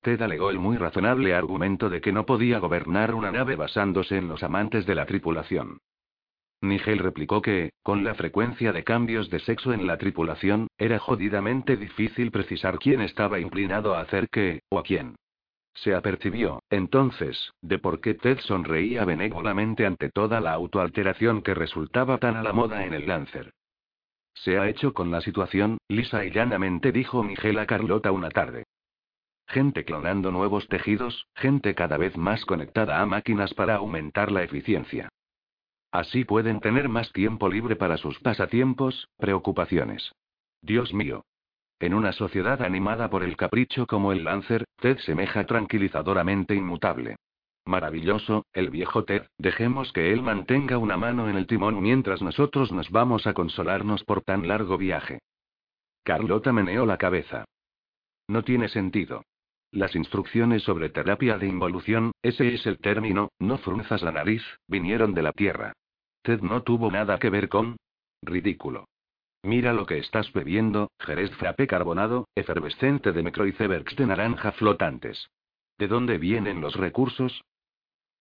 Ted alegó el muy razonable argumento de que no podía gobernar una nave basándose en los amantes de la tripulación. Nigel replicó que, con la frecuencia de cambios de sexo en la tripulación, era jodidamente difícil precisar quién estaba inclinado a hacer qué, o a quién. Se apercibió, entonces, de por qué Ted sonreía benévolamente ante toda la autoalteración que resultaba tan a la moda en el Lancer. Se ha hecho con la situación, lisa y llanamente dijo Miguel a Carlota una tarde. Gente clonando nuevos tejidos, gente cada vez más conectada a máquinas para aumentar la eficiencia. Así pueden tener más tiempo libre para sus pasatiempos, preocupaciones. Dios mío. En una sociedad animada por el capricho como el Lancer, Ted semeja tranquilizadoramente inmutable. Maravilloso, el viejo Ted, dejemos que él mantenga una mano en el timón mientras nosotros nos vamos a consolarnos por tan largo viaje. Carlota meneó la cabeza. No tiene sentido. Las instrucciones sobre terapia de involución, ese es el término, no frunzas la nariz, vinieron de la Tierra. Ted no tuvo nada que ver con... Ridículo. Mira lo que estás bebiendo, Jerez frappé carbonado, efervescente de microicebergs de naranja flotantes. ¿De dónde vienen los recursos?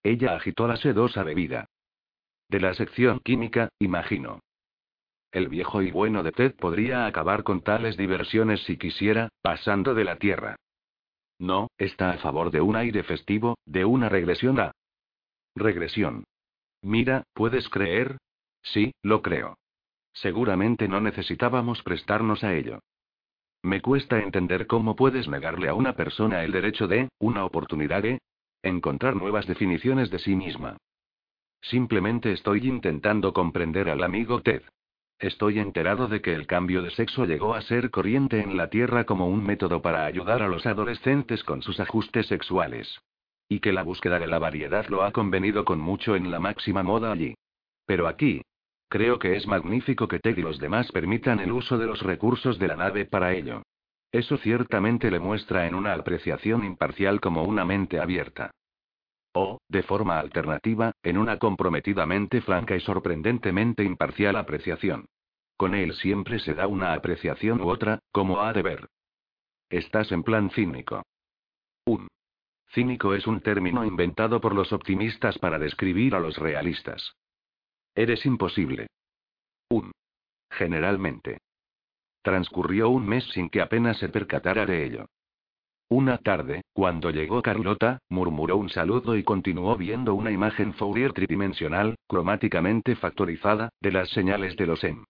Ella agitó la sedosa bebida. De la sección química, imagino. El viejo y bueno de Ted podría acabar con tales diversiones si quisiera, pasando de la tierra. No, está a favor de un aire festivo, de una regresión a... Regresión. Mira, ¿puedes creer? Sí, lo creo. Seguramente no necesitábamos prestarnos a ello. Me cuesta entender cómo puedes negarle a una persona el derecho de, una oportunidad de, encontrar nuevas definiciones de sí misma. Simplemente estoy intentando comprender al amigo Ted. Estoy enterado de que el cambio de sexo llegó a ser corriente en la Tierra como un método para ayudar a los adolescentes con sus ajustes sexuales. Y que la búsqueda de la variedad lo ha convenido con mucho en la máxima moda allí. Pero aquí, Creo que es magnífico que Ted y los demás permitan el uso de los recursos de la nave para ello. Eso ciertamente le muestra en una apreciación imparcial como una mente abierta. O, de forma alternativa, en una comprometidamente franca y sorprendentemente imparcial apreciación. Con él siempre se da una apreciación u otra, como ha de ver. Estás en plan cínico. Un. Cínico es un término inventado por los optimistas para describir a los realistas. Eres imposible. Un. Generalmente. Transcurrió un mes sin que apenas se percatara de ello. Una tarde, cuando llegó Carlota, murmuró un saludo y continuó viendo una imagen Fourier tridimensional, cromáticamente factorizada, de las señales de los EM.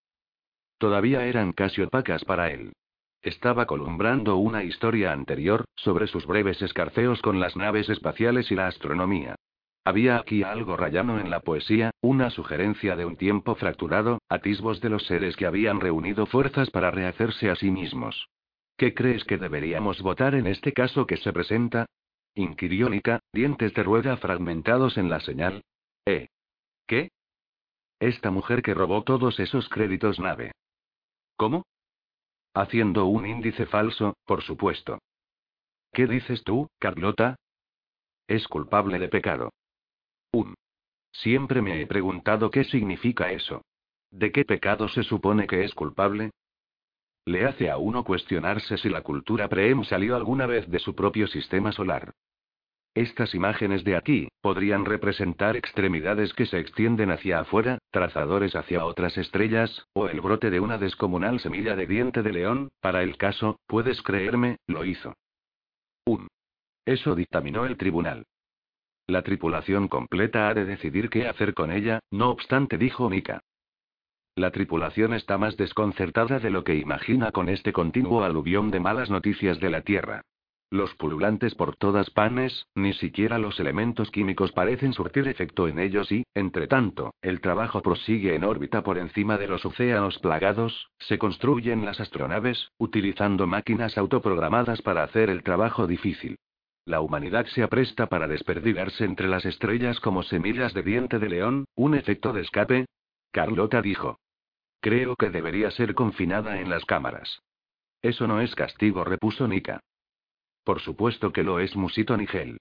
Todavía eran casi opacas para él. Estaba columbrando una historia anterior, sobre sus breves escarceos con las naves espaciales y la astronomía. Había aquí algo rayano en la poesía, una sugerencia de un tiempo fracturado, atisbos de los seres que habían reunido fuerzas para rehacerse a sí mismos. ¿Qué crees que deberíamos votar en este caso que se presenta? inquirió Nika, dientes de rueda fragmentados en la señal. ¿Eh? ¿Qué? Esta mujer que robó todos esos créditos nave. ¿Cómo? Haciendo un índice falso, por supuesto. ¿Qué dices tú, Carlota? Es culpable de pecado. Siempre me he preguntado qué significa eso. ¿De qué pecado se supone que es culpable? Le hace a uno cuestionarse si la cultura Preem salió alguna vez de su propio sistema solar. Estas imágenes de aquí, podrían representar extremidades que se extienden hacia afuera, trazadores hacia otras estrellas, o el brote de una descomunal semilla de diente de león, para el caso, puedes creerme, lo hizo. Un. Eso dictaminó el tribunal. La tripulación completa ha de decidir qué hacer con ella, no obstante, dijo Mika. La tripulación está más desconcertada de lo que imagina con este continuo aluvión de malas noticias de la Tierra. Los pululantes por todas panes, ni siquiera los elementos químicos parecen surtir efecto en ellos y, entre tanto, el trabajo prosigue en órbita por encima de los océanos plagados, se construyen las astronaves, utilizando máquinas autoprogramadas para hacer el trabajo difícil. La humanidad se apresta para desperdigarse entre las estrellas como semillas de diente de león, un efecto de escape. Carlota dijo. Creo que debería ser confinada en las cámaras. Eso no es castigo, repuso Nika. Por supuesto que lo es, Musito Nigel.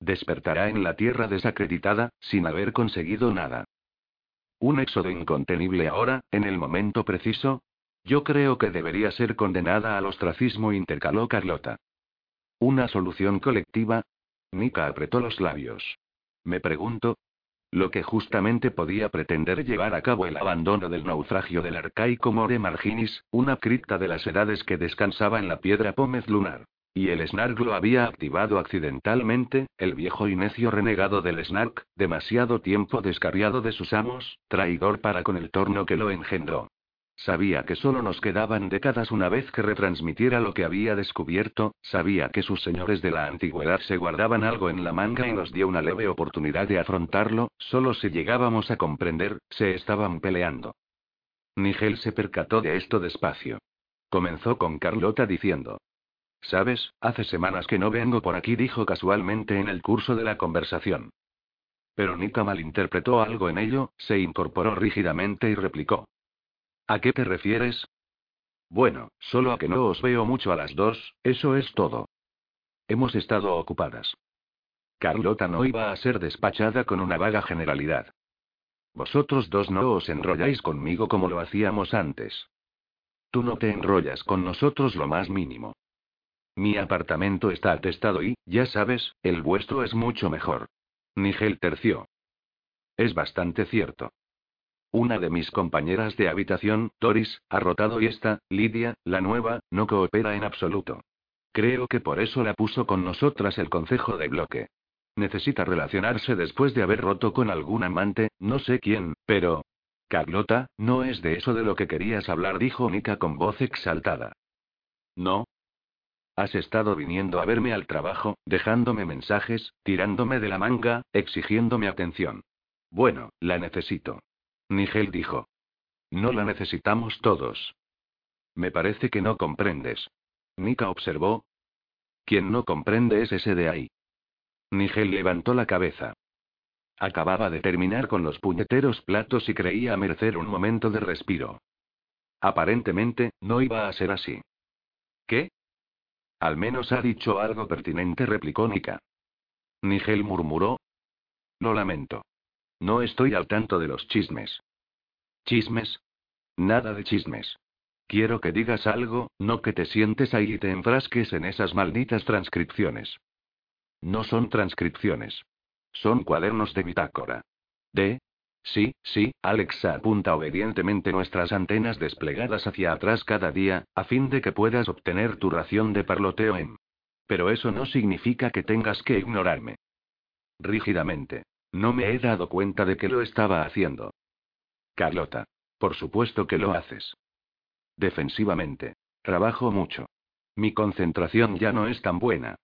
Despertará en la tierra desacreditada, sin haber conseguido nada. Un éxodo incontenible ahora, en el momento preciso. Yo creo que debería ser condenada al ostracismo, intercaló Carlota. ¿Una solución colectiva? Nika apretó los labios. Me pregunto. Lo que justamente podía pretender llevar a cabo el abandono del naufragio del arcaico More Marginis, una cripta de las edades que descansaba en la piedra pómez lunar. Y el Snark lo había activado accidentalmente, el viejo y necio renegado del Snark, demasiado tiempo descarriado de sus amos, traidor para con el torno que lo engendró. Sabía que solo nos quedaban décadas una vez que retransmitiera lo que había descubierto, sabía que sus señores de la antigüedad se guardaban algo en la manga y nos dio una leve oportunidad de afrontarlo, solo si llegábamos a comprender, se estaban peleando. Nigel se percató de esto despacio. Comenzó con Carlota diciendo. Sabes, hace semanas que no vengo por aquí, dijo casualmente en el curso de la conversación. Pero Nika malinterpretó algo en ello, se incorporó rígidamente y replicó. ¿A qué te refieres? Bueno, solo a que no os veo mucho a las dos, eso es todo. Hemos estado ocupadas. Carlota no iba a ser despachada con una vaga generalidad. Vosotros dos no os enrolláis conmigo como lo hacíamos antes. Tú no te enrollas con nosotros lo más mínimo. Mi apartamento está atestado y, ya sabes, el vuestro es mucho mejor. Nigel terció. Es bastante cierto. Una de mis compañeras de habitación, Doris, ha rotado y esta, Lidia, la nueva, no coopera en absoluto. Creo que por eso la puso con nosotras el concejo de bloque. Necesita relacionarse después de haber roto con algún amante, no sé quién, pero... Carlota, no es de eso de lo que querías hablar, dijo Nika con voz exaltada. No, Has estado viniendo a verme al trabajo, dejándome mensajes, tirándome de la manga, exigiéndome atención. Bueno, la necesito. Nigel dijo. No la necesitamos todos. Me parece que no comprendes. Nika observó. Quien no comprende es ese de ahí. Nigel levantó la cabeza. Acababa de terminar con los puñeteros platos y creía merecer un momento de respiro. Aparentemente, no iba a ser así. ¿Qué? Al menos ha dicho algo pertinente, replicó Nika. Nigel murmuró. Lo lamento. No estoy al tanto de los chismes. ¿Chismes? Nada de chismes. Quiero que digas algo, no que te sientes ahí y te enfrasques en esas malditas transcripciones. No son transcripciones. Son cuadernos de bitácora. De, Sí, sí, Alexa apunta obedientemente nuestras antenas desplegadas hacia atrás cada día, a fin de que puedas obtener tu ración de parloteo en. Pero eso no significa que tengas que ignorarme. Rígidamente. No me he dado cuenta de que lo estaba haciendo. Carlota. Por supuesto que lo haces. Defensivamente. Trabajo mucho. Mi concentración ya no es tan buena.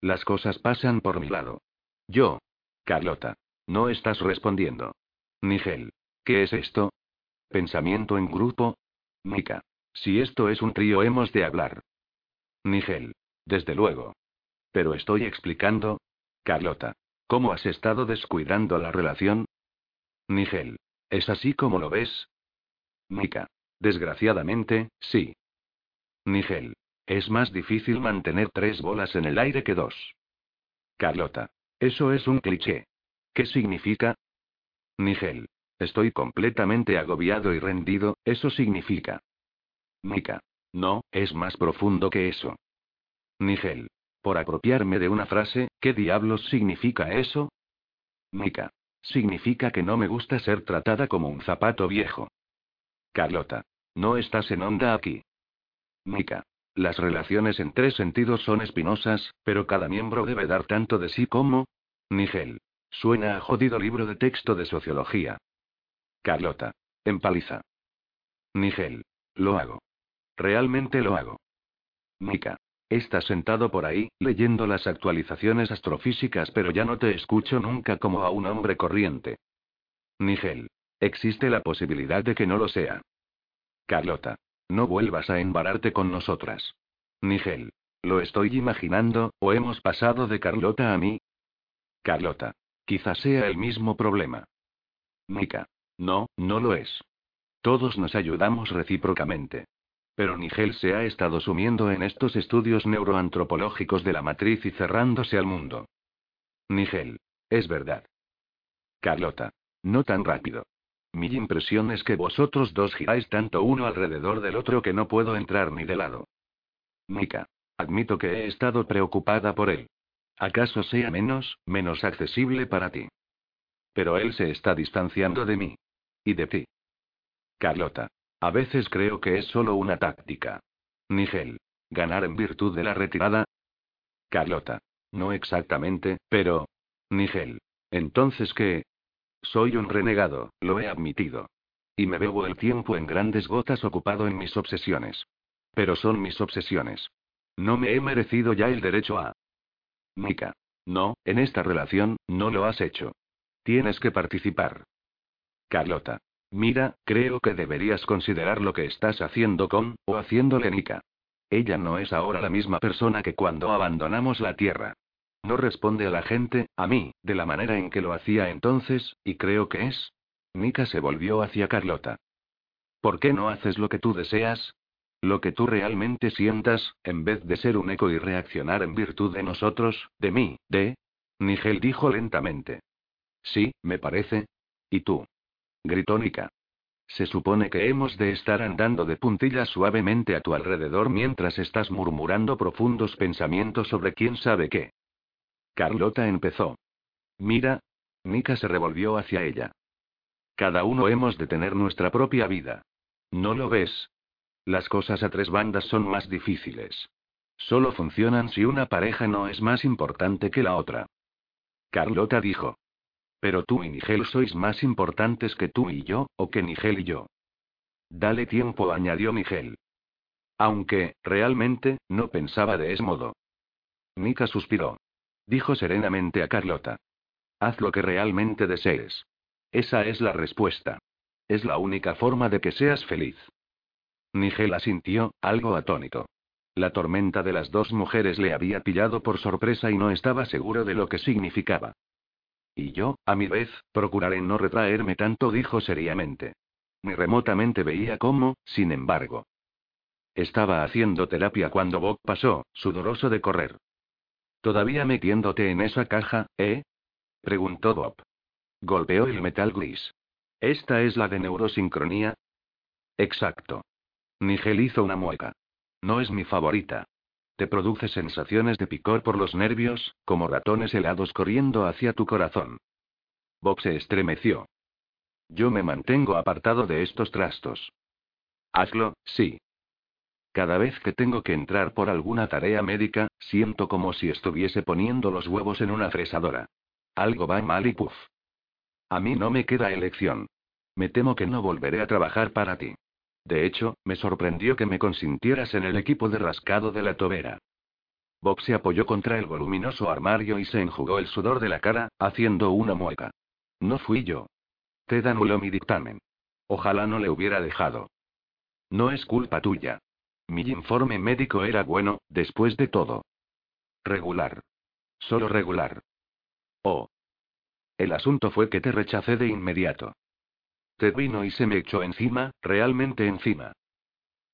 Las cosas pasan por mi lado. Yo. Carlota. No estás respondiendo. Nigel. ¿Qué es esto? ¿Pensamiento en grupo? Mika. Si esto es un trío hemos de hablar. Nigel. Desde luego. Pero estoy explicando. Carlota. ¿Cómo has estado descuidando la relación? Nigel. ¿Es así como lo ves? Mika. Desgraciadamente, sí. Nigel. Es más difícil mantener tres bolas en el aire que dos. Carlota. Eso es un cliché. ¿Qué significa? Nigel. Estoy completamente agobiado y rendido, eso significa. Mika. No, es más profundo que eso. Nigel. Por apropiarme de una frase, ¿qué diablos significa eso? Mika. Significa que no me gusta ser tratada como un zapato viejo. Carlota. No estás en onda aquí. Mika. Las relaciones en tres sentidos son espinosas, pero cada miembro debe dar tanto de sí como. Nigel. Suena a jodido libro de texto de sociología. Carlota. Empaliza. Nigel. Lo hago. Realmente lo hago. Mika. Estás sentado por ahí, leyendo las actualizaciones astrofísicas, pero ya no te escucho nunca como a un hombre corriente. Nigel. Existe la posibilidad de que no lo sea. Carlota. No vuelvas a embararte con nosotras. Nigel. Lo estoy imaginando, o hemos pasado de Carlota a mí. Carlota. Quizá sea el mismo problema. Mika. No, no lo es. Todos nos ayudamos recíprocamente. Pero Nigel se ha estado sumiendo en estos estudios neuroantropológicos de la matriz y cerrándose al mundo. Nigel. Es verdad. Carlota. No tan rápido. Mi impresión es que vosotros dos giráis tanto uno alrededor del otro que no puedo entrar ni de lado. Mika. Admito que he estado preocupada por él. ¿Acaso sea menos, menos accesible para ti? Pero él se está distanciando de mí. Y de ti. Carlota. A veces creo que es solo una táctica. Nigel. ¿Ganar en virtud de la retirada? Carlota. No exactamente, pero... Nigel. Entonces qué? Soy un renegado, lo he admitido. Y me bebo el tiempo en grandes gotas ocupado en mis obsesiones. Pero son mis obsesiones. No me he merecido ya el derecho a... Mika. No, en esta relación, no lo has hecho. Tienes que participar. Carlota. Mira, creo que deberías considerar lo que estás haciendo con, o haciéndole Nika. Ella no es ahora la misma persona que cuando abandonamos la Tierra. No responde a la gente, a mí, de la manera en que lo hacía entonces, y creo que es. Nika se volvió hacia Carlota. ¿Por qué no haces lo que tú deseas? Lo que tú realmente sientas, en vez de ser un eco y reaccionar en virtud de nosotros, de mí, de... Nigel dijo lentamente. Sí, me parece. ¿Y tú? Gritó Nika. Se supone que hemos de estar andando de puntillas suavemente a tu alrededor mientras estás murmurando profundos pensamientos sobre quién sabe qué. Carlota empezó. Mira. Nika se revolvió hacia ella. Cada uno hemos de tener nuestra propia vida. ¿No lo ves? Las cosas a tres bandas son más difíciles. Solo funcionan si una pareja no es más importante que la otra. Carlota dijo. Pero tú y Nigel sois más importantes que tú y yo, o que Nigel y yo. Dale tiempo, añadió Nigel. Aunque, realmente, no pensaba de ese modo. Nika suspiró. Dijo serenamente a Carlota. Haz lo que realmente desees. Esa es la respuesta. Es la única forma de que seas feliz. Nigel asintió, algo atónito. La tormenta de las dos mujeres le había pillado por sorpresa y no estaba seguro de lo que significaba. Y yo, a mi vez, procuraré no retraerme tanto, dijo seriamente. Ni remotamente veía cómo, sin embargo. Estaba haciendo terapia cuando Bob pasó, sudoroso de correr. ¿Todavía metiéndote en esa caja, eh? preguntó Bob. Golpeó el metal gris. ¿Esta es la de neurosincronía? Exacto. Nigel hizo una mueca. No es mi favorita. Te produce sensaciones de picor por los nervios, como ratones helados corriendo hacia tu corazón. Bob se estremeció. Yo me mantengo apartado de estos trastos. Hazlo, sí. Cada vez que tengo que entrar por alguna tarea médica, siento como si estuviese poniendo los huevos en una fresadora. Algo va mal y puff. A mí no me queda elección. Me temo que no volveré a trabajar para ti. De hecho, me sorprendió que me consintieras en el equipo de rascado de la tobera. Bob se apoyó contra el voluminoso armario y se enjugó el sudor de la cara, haciendo una mueca. No fui yo. Ted anuló mi dictamen. Ojalá no le hubiera dejado. No es culpa tuya. Mi informe médico era bueno, después de todo. Regular. Solo regular. Oh. El asunto fue que te rechacé de inmediato. Ted vino y se me echó encima, realmente encima.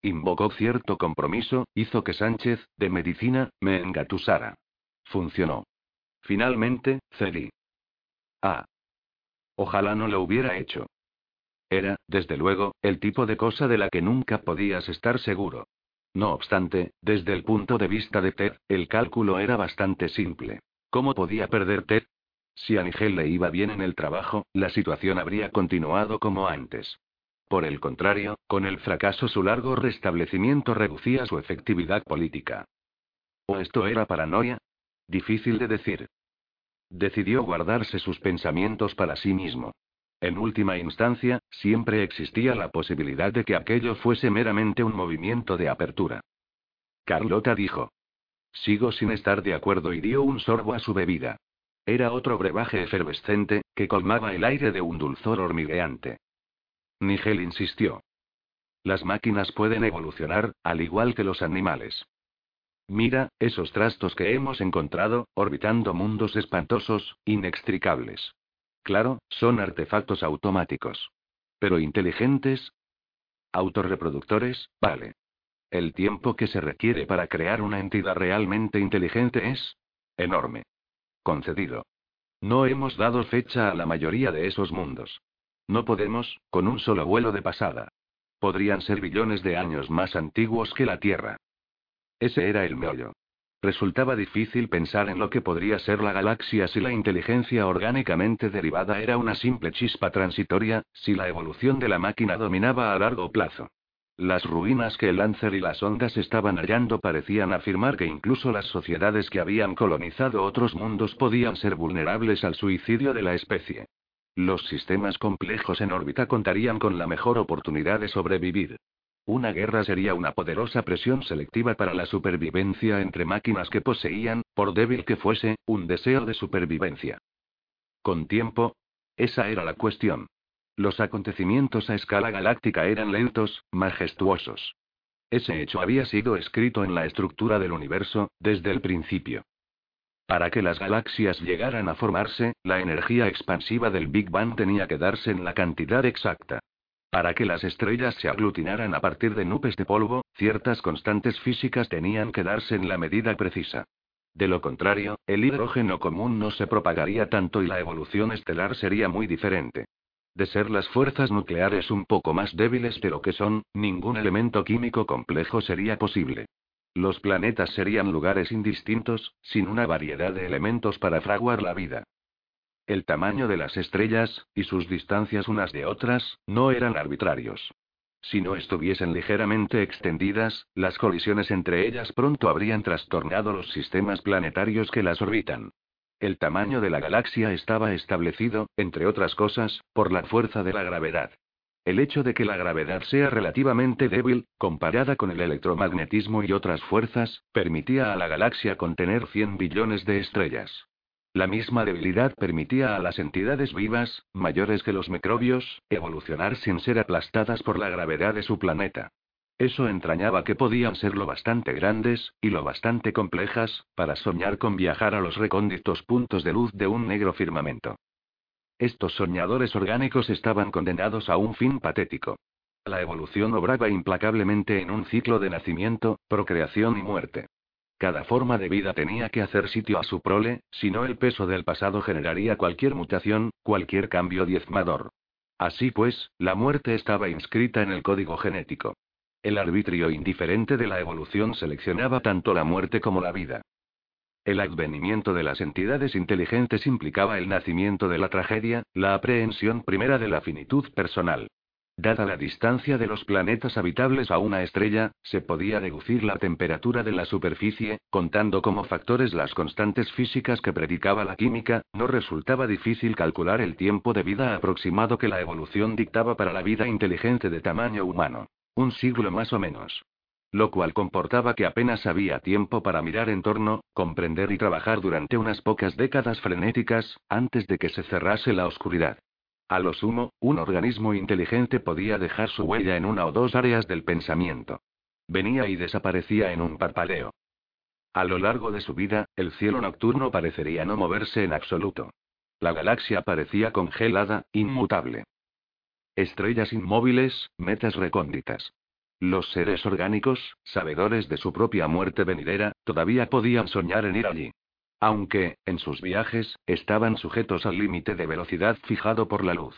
Invocó cierto compromiso, hizo que Sánchez, de medicina, me engatusara. Funcionó. Finalmente, cedí. Ah. Ojalá no lo hubiera hecho. Era, desde luego, el tipo de cosa de la que nunca podías estar seguro. No obstante, desde el punto de vista de Ted, el cálculo era bastante simple. ¿Cómo podía perder Ted? Si a Nigel le iba bien en el trabajo, la situación habría continuado como antes. Por el contrario, con el fracaso su largo restablecimiento reducía su efectividad política. ¿O esto era paranoia? Difícil de decir. Decidió guardarse sus pensamientos para sí mismo. En última instancia, siempre existía la posibilidad de que aquello fuese meramente un movimiento de apertura. Carlota dijo. Sigo sin estar de acuerdo y dio un sorbo a su bebida. Era otro brebaje efervescente, que colmaba el aire de un dulzor hormigueante. Nigel insistió. Las máquinas pueden evolucionar, al igual que los animales. Mira, esos trastos que hemos encontrado, orbitando mundos espantosos, inextricables. Claro, son artefactos automáticos. Pero inteligentes. Autorreproductores, vale. El tiempo que se requiere para crear una entidad realmente inteligente es enorme. Concedido. No hemos dado fecha a la mayoría de esos mundos. No podemos, con un solo vuelo de pasada. Podrían ser billones de años más antiguos que la Tierra. Ese era el meollo. Resultaba difícil pensar en lo que podría ser la galaxia si la inteligencia orgánicamente derivada era una simple chispa transitoria, si la evolución de la máquina dominaba a largo plazo. Las ruinas que el Lancer y las ondas estaban hallando parecían afirmar que incluso las sociedades que habían colonizado otros mundos podían ser vulnerables al suicidio de la especie. Los sistemas complejos en órbita contarían con la mejor oportunidad de sobrevivir. Una guerra sería una poderosa presión selectiva para la supervivencia entre máquinas que poseían, por débil que fuese, un deseo de supervivencia. Con tiempo, esa era la cuestión. Los acontecimientos a escala galáctica eran lentos, majestuosos. Ese hecho había sido escrito en la estructura del universo, desde el principio. Para que las galaxias llegaran a formarse, la energía expansiva del Big Bang tenía que darse en la cantidad exacta. Para que las estrellas se aglutinaran a partir de nubes de polvo, ciertas constantes físicas tenían que darse en la medida precisa. De lo contrario, el hidrógeno común no se propagaría tanto y la evolución estelar sería muy diferente. De ser las fuerzas nucleares un poco más débiles de lo que son, ningún elemento químico complejo sería posible. Los planetas serían lugares indistintos, sin una variedad de elementos para fraguar la vida. El tamaño de las estrellas, y sus distancias unas de otras, no eran arbitrarios. Si no estuviesen ligeramente extendidas, las colisiones entre ellas pronto habrían trastornado los sistemas planetarios que las orbitan. El tamaño de la galaxia estaba establecido, entre otras cosas, por la fuerza de la gravedad. El hecho de que la gravedad sea relativamente débil, comparada con el electromagnetismo y otras fuerzas, permitía a la galaxia contener 100 billones de estrellas. La misma debilidad permitía a las entidades vivas, mayores que los microbios, evolucionar sin ser aplastadas por la gravedad de su planeta. Eso entrañaba que podían ser lo bastante grandes, y lo bastante complejas, para soñar con viajar a los recónditos puntos de luz de un negro firmamento. Estos soñadores orgánicos estaban condenados a un fin patético. La evolución obraba implacablemente en un ciclo de nacimiento, procreación y muerte. Cada forma de vida tenía que hacer sitio a su prole, si no el peso del pasado generaría cualquier mutación, cualquier cambio diezmador. Así pues, la muerte estaba inscrita en el código genético. El arbitrio indiferente de la evolución seleccionaba tanto la muerte como la vida. El advenimiento de las entidades inteligentes implicaba el nacimiento de la tragedia, la aprehensión primera de la finitud personal. Dada la distancia de los planetas habitables a una estrella, se podía deducir la temperatura de la superficie, contando como factores las constantes físicas que predicaba la química, no resultaba difícil calcular el tiempo de vida aproximado que la evolución dictaba para la vida inteligente de tamaño humano. Un siglo más o menos. Lo cual comportaba que apenas había tiempo para mirar en torno, comprender y trabajar durante unas pocas décadas frenéticas, antes de que se cerrase la oscuridad. A lo sumo, un organismo inteligente podía dejar su huella en una o dos áreas del pensamiento. Venía y desaparecía en un parpadeo. A lo largo de su vida, el cielo nocturno parecería no moverse en absoluto. La galaxia parecía congelada, inmutable. Estrellas inmóviles, metas recónditas. Los seres orgánicos, sabedores de su propia muerte venidera, todavía podían soñar en ir allí. Aunque, en sus viajes, estaban sujetos al límite de velocidad fijado por la luz.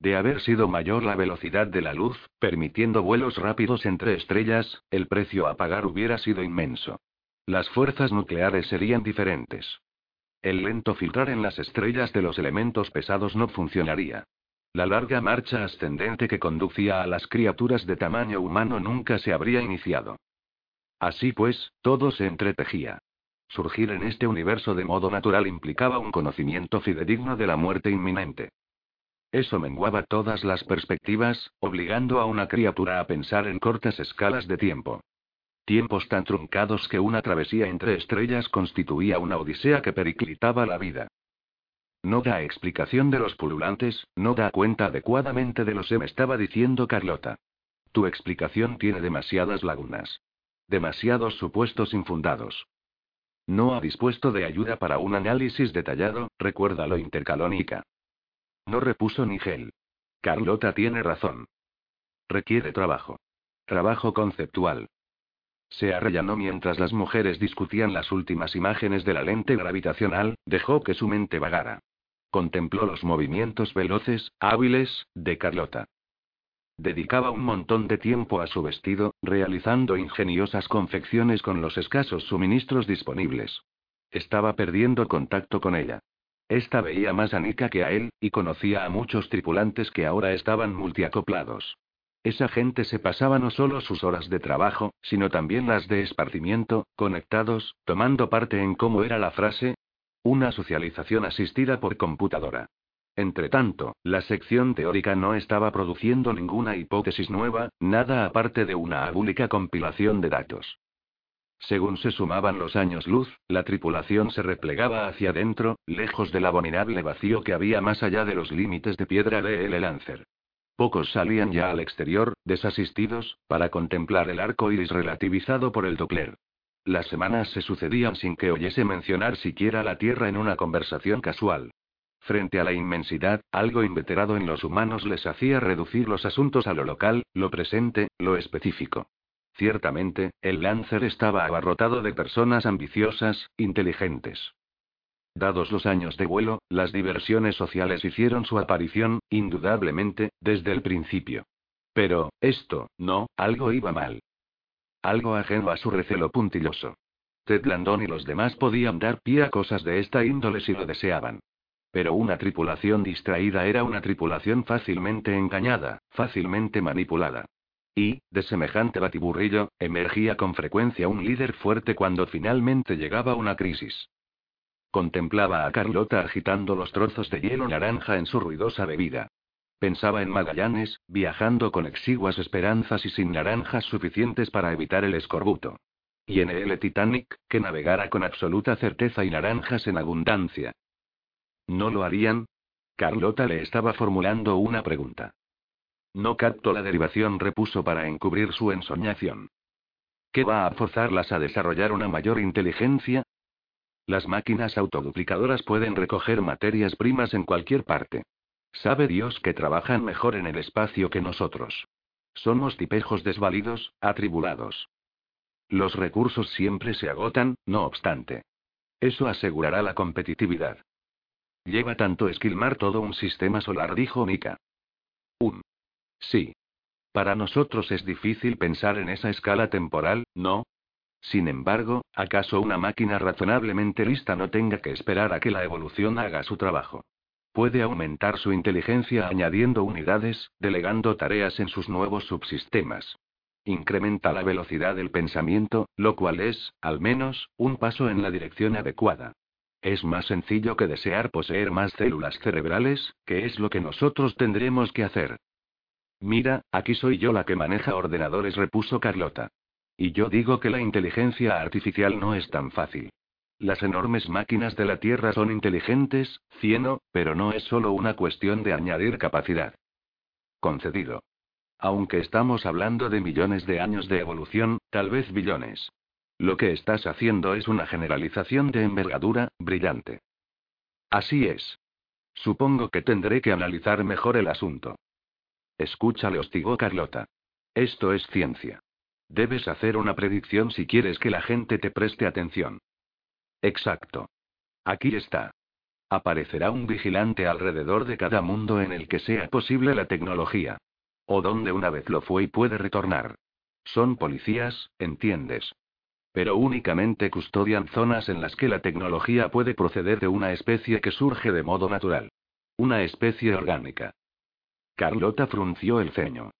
De haber sido mayor la velocidad de la luz, permitiendo vuelos rápidos entre estrellas, el precio a pagar hubiera sido inmenso. Las fuerzas nucleares serían diferentes. El lento filtrar en las estrellas de los elementos pesados no funcionaría. La larga marcha ascendente que conducía a las criaturas de tamaño humano nunca se habría iniciado. Así pues, todo se entretejía. Surgir en este universo de modo natural implicaba un conocimiento fidedigno de la muerte inminente. Eso menguaba todas las perspectivas, obligando a una criatura a pensar en cortas escalas de tiempo. Tiempos tan truncados que una travesía entre estrellas constituía una odisea que periclitaba la vida. No da explicación de los pululantes, no da cuenta adecuadamente de lo que me estaba diciendo Carlota. Tu explicación tiene demasiadas lagunas. Demasiados supuestos infundados. No ha dispuesto de ayuda para un análisis detallado, recuérdalo intercalónica. No repuso Nigel. Carlota tiene razón. Requiere trabajo. Trabajo conceptual. Se arrellanó mientras las mujeres discutían las últimas imágenes de la lente gravitacional, dejó que su mente vagara. Contempló los movimientos veloces, hábiles, de Carlota. Dedicaba un montón de tiempo a su vestido, realizando ingeniosas confecciones con los escasos suministros disponibles. Estaba perdiendo contacto con ella. Esta veía más a Nika que a él, y conocía a muchos tripulantes que ahora estaban multiacoplados. esa gente se pasaba no solo sus horas de trabajo, sino también las de esparcimiento, conectados, tomando parte en cómo era la frase. Una socialización asistida por computadora. Entretanto, la sección teórica no estaba produciendo ninguna hipótesis nueva, nada aparte de una abúlica compilación de datos. Según se sumaban los años luz, la tripulación se replegaba hacia adentro, lejos del abominable vacío que había más allá de los límites de piedra de El Lancer. Pocos salían ya al exterior, desasistidos, para contemplar el arco iris relativizado por el Doppler. Las semanas se sucedían sin que oyese mencionar siquiera la Tierra en una conversación casual. Frente a la inmensidad, algo inveterado en los humanos les hacía reducir los asuntos a lo local, lo presente, lo específico. Ciertamente, el Lancer estaba abarrotado de personas ambiciosas, inteligentes. Dados los años de vuelo, las diversiones sociales hicieron su aparición, indudablemente, desde el principio. Pero, esto, no, algo iba mal. Algo ajeno a su recelo puntilloso. Ted Landon y los demás podían dar pie a cosas de esta índole si lo deseaban. Pero una tripulación distraída era una tripulación fácilmente engañada, fácilmente manipulada. Y, de semejante batiburrillo, emergía con frecuencia un líder fuerte cuando finalmente llegaba una crisis. Contemplaba a Carlota agitando los trozos de hielo naranja en su ruidosa bebida. Pensaba en Magallanes, viajando con exiguas esperanzas y sin naranjas suficientes para evitar el escorbuto. Y en el Titanic, que navegara con absoluta certeza y naranjas en abundancia. ¿No lo harían? Carlota le estaba formulando una pregunta. No capto la derivación, repuso para encubrir su ensoñación. ¿Qué va a forzarlas a desarrollar una mayor inteligencia? Las máquinas autoduplicadoras pueden recoger materias primas en cualquier parte. Sabe Dios que trabajan mejor en el espacio que nosotros. Somos tipejos desvalidos, atribulados. Los recursos siempre se agotan, no obstante. Eso asegurará la competitividad. Lleva tanto esquilmar todo un sistema solar, dijo Mika. Un. Sí. Para nosotros es difícil pensar en esa escala temporal, ¿no? Sin embargo, ¿acaso una máquina razonablemente lista no tenga que esperar a que la evolución haga su trabajo? Puede aumentar su inteligencia añadiendo unidades, delegando tareas en sus nuevos subsistemas. Incrementa la velocidad del pensamiento, lo cual es, al menos, un paso en la dirección adecuada. Es más sencillo que desear poseer más células cerebrales, que es lo que nosotros tendremos que hacer. Mira, aquí soy yo la que maneja ordenadores, repuso Carlota. Y yo digo que la inteligencia artificial no es tan fácil. Las enormes máquinas de la Tierra son inteligentes, cieno, pero no es solo una cuestión de añadir capacidad. Concedido. Aunque estamos hablando de millones de años de evolución, tal vez billones. Lo que estás haciendo es una generalización de envergadura, brillante. Así es. Supongo que tendré que analizar mejor el asunto. Escucha, le hostigó Carlota. Esto es ciencia. Debes hacer una predicción si quieres que la gente te preste atención. Exacto. Aquí está. Aparecerá un vigilante alrededor de cada mundo en el que sea posible la tecnología. O donde una vez lo fue y puede retornar. Son policías, entiendes. Pero únicamente custodian zonas en las que la tecnología puede proceder de una especie que surge de modo natural. Una especie orgánica. Carlota frunció el ceño.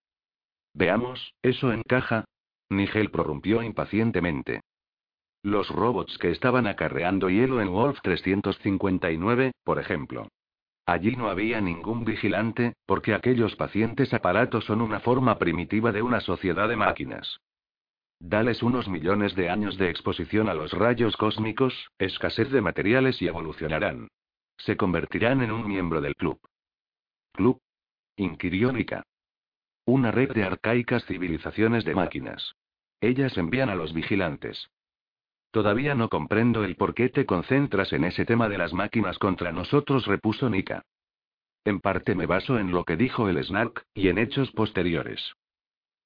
Veamos, ¿eso encaja? Nigel prorrumpió impacientemente. Los robots que estaban acarreando hielo en Wolf 359, por ejemplo. Allí no había ningún vigilante, porque aquellos pacientes aparatos son una forma primitiva de una sociedad de máquinas. Dales unos millones de años de exposición a los rayos cósmicos, escasez de materiales y evolucionarán. Se convertirán en un miembro del club. ¿Club? inquirió Nika. Una red de arcaicas civilizaciones de máquinas. Ellas envían a los vigilantes. Todavía no comprendo el por qué te concentras en ese tema de las máquinas contra nosotros, repuso Nika. En parte me baso en lo que dijo el Snark, y en hechos posteriores.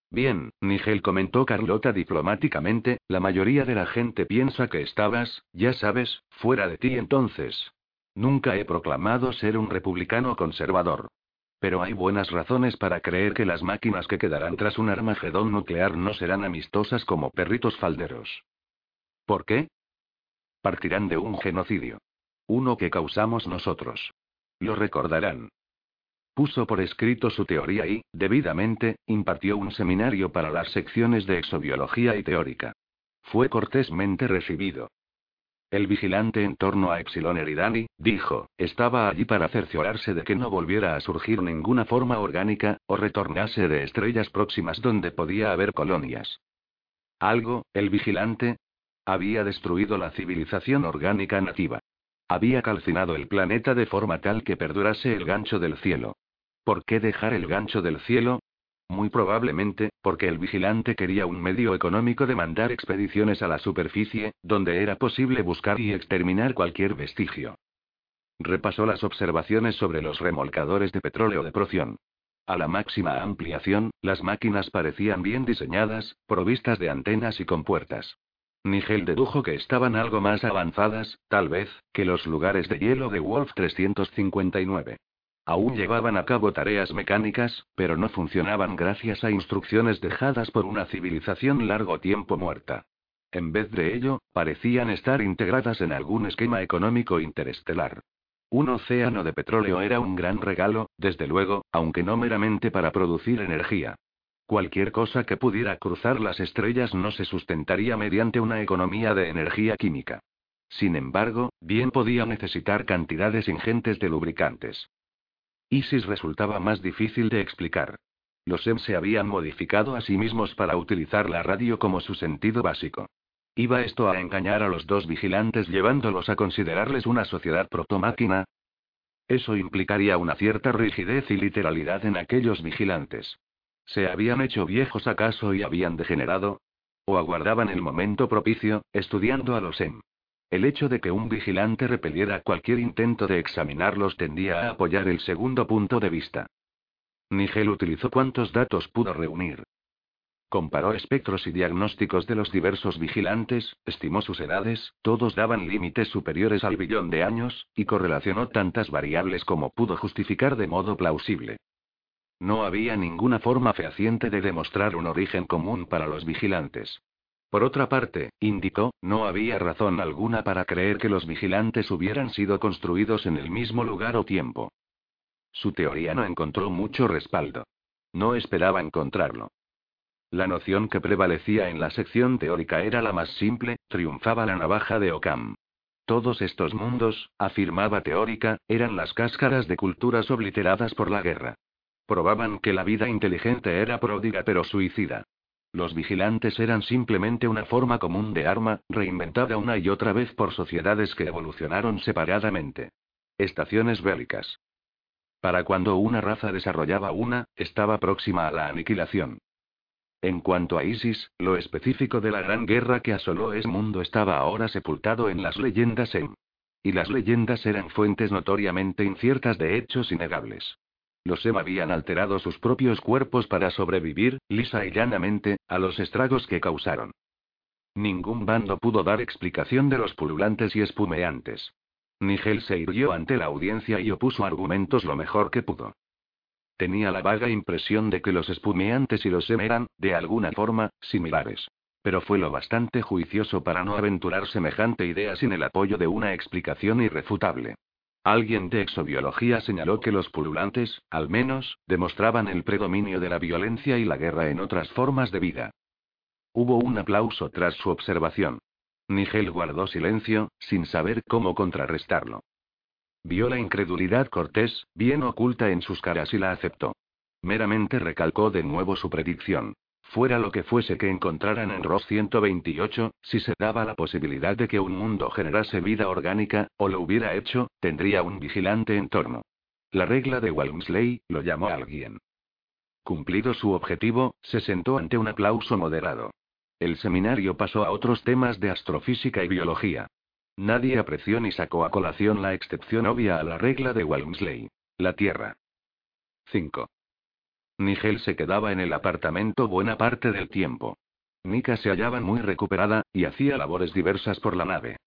Bien, Nigel comentó Carlota diplomáticamente, la mayoría de la gente piensa que estabas, ya sabes, fuera de ti entonces. Nunca he proclamado ser un republicano conservador. Pero hay buenas razones para creer que las máquinas que quedarán tras un armagedón nuclear no serán amistosas como perritos falderos. ¿Por qué? Partirán de un genocidio. Uno que causamos nosotros. Lo recordarán. puso por escrito su teoría y, debidamente, impartió un seminario para las secciones de exobiología y teórica. Fue cortésmente recibido. El vigilante en torno a Epsilon Eridani, dijo, estaba allí para cerciorarse de que no volviera a surgir ninguna forma orgánica, o retornase de estrellas próximas donde podía haber colonias. Algo, el vigilante, había destruido la civilización orgánica nativa. Había calcinado el planeta de forma tal que perdurase el gancho del cielo. ¿Por qué dejar el gancho del cielo? Muy probablemente, porque el vigilante quería un medio económico de mandar expediciones a la superficie, donde era posible buscar y exterminar cualquier vestigio. Repasó las observaciones sobre los remolcadores de petróleo de Proción. A la máxima ampliación, las máquinas parecían bien diseñadas, provistas de antenas y compuertas. Nigel dedujo que estaban algo más avanzadas, tal vez, que los lugares de hielo de Wolf 359. Aún llevaban a cabo tareas mecánicas, pero no funcionaban gracias a instrucciones dejadas por una civilización largo tiempo muerta. En vez de ello, parecían estar integradas en algún esquema económico interestelar. Un océano de petróleo era un gran regalo, desde luego, aunque no meramente para producir energía. Cualquier cosa que pudiera cruzar las estrellas no se sustentaría mediante una economía de energía química. Sin embargo, bien podía necesitar cantidades ingentes de lubricantes. Isis resultaba más difícil de explicar. Los EM se habían modificado a sí mismos para utilizar la radio como su sentido básico. ¿Iba esto a engañar a los dos vigilantes llevándolos a considerarles una sociedad protomáquina? Eso implicaría una cierta rigidez y literalidad en aquellos vigilantes. ¿Se habían hecho viejos acaso y habían degenerado? ¿O aguardaban el momento propicio, estudiando a los EM? El hecho de que un vigilante repeliera cualquier intento de examinarlos tendía a apoyar el segundo punto de vista. Nigel utilizó cuantos datos pudo reunir. Comparó espectros y diagnósticos de los diversos vigilantes, estimó sus edades, todos daban límites superiores al billón de años, y correlacionó tantas variables como pudo justificar de modo plausible. No había ninguna forma fehaciente de demostrar un origen común para los vigilantes. Por otra parte, indicó, no había razón alguna para creer que los vigilantes hubieran sido construidos en el mismo lugar o tiempo. Su teoría no encontró mucho respaldo. No esperaba encontrarlo. La noción que prevalecía en la sección teórica era la más simple, triunfaba la navaja de Ockham. Todos estos mundos, afirmaba teórica, eran las cáscaras de culturas obliteradas por la guerra. Probaban que la vida inteligente era pródiga pero suicida. Los vigilantes eran simplemente una forma común de arma, reinventada una y otra vez por sociedades que evolucionaron separadamente. Estaciones bélicas. Para cuando una raza desarrollaba una, estaba próxima a la aniquilación. En cuanto a Isis, lo específico de la gran guerra que asoló ese mundo estaba ahora sepultado en las leyendas en. Y las leyendas eran fuentes notoriamente inciertas de hechos innegables. Los Em habían alterado sus propios cuerpos para sobrevivir, lisa y llanamente, a los estragos que causaron. Ningún bando pudo dar explicación de los pululantes y espumeantes. Nigel se irguió ante la audiencia y opuso argumentos lo mejor que pudo. Tenía la vaga impresión de que los espumeantes y los Em eran, de alguna forma, similares. Pero fue lo bastante juicioso para no aventurar semejante idea sin el apoyo de una explicación irrefutable. Alguien de exobiología señaló que los pululantes, al menos, demostraban el predominio de la violencia y la guerra en otras formas de vida. Hubo un aplauso tras su observación. Nigel guardó silencio, sin saber cómo contrarrestarlo. Vio la incredulidad cortés, bien oculta en sus caras y la aceptó. Meramente recalcó de nuevo su predicción. Fuera lo que fuese que encontraran en Ross 128, si se daba la posibilidad de que un mundo generase vida orgánica, o lo hubiera hecho, tendría un vigilante en torno. La regla de Walmsley, lo llamó alguien. Cumplido su objetivo, se sentó ante un aplauso moderado. El seminario pasó a otros temas de astrofísica y biología. Nadie apreció ni sacó a colación la excepción obvia a la regla de Walmsley. La Tierra. 5. Nigel se quedaba en el apartamento buena parte del tiempo. Nika se hallaba muy recuperada, y hacía labores diversas por la nave.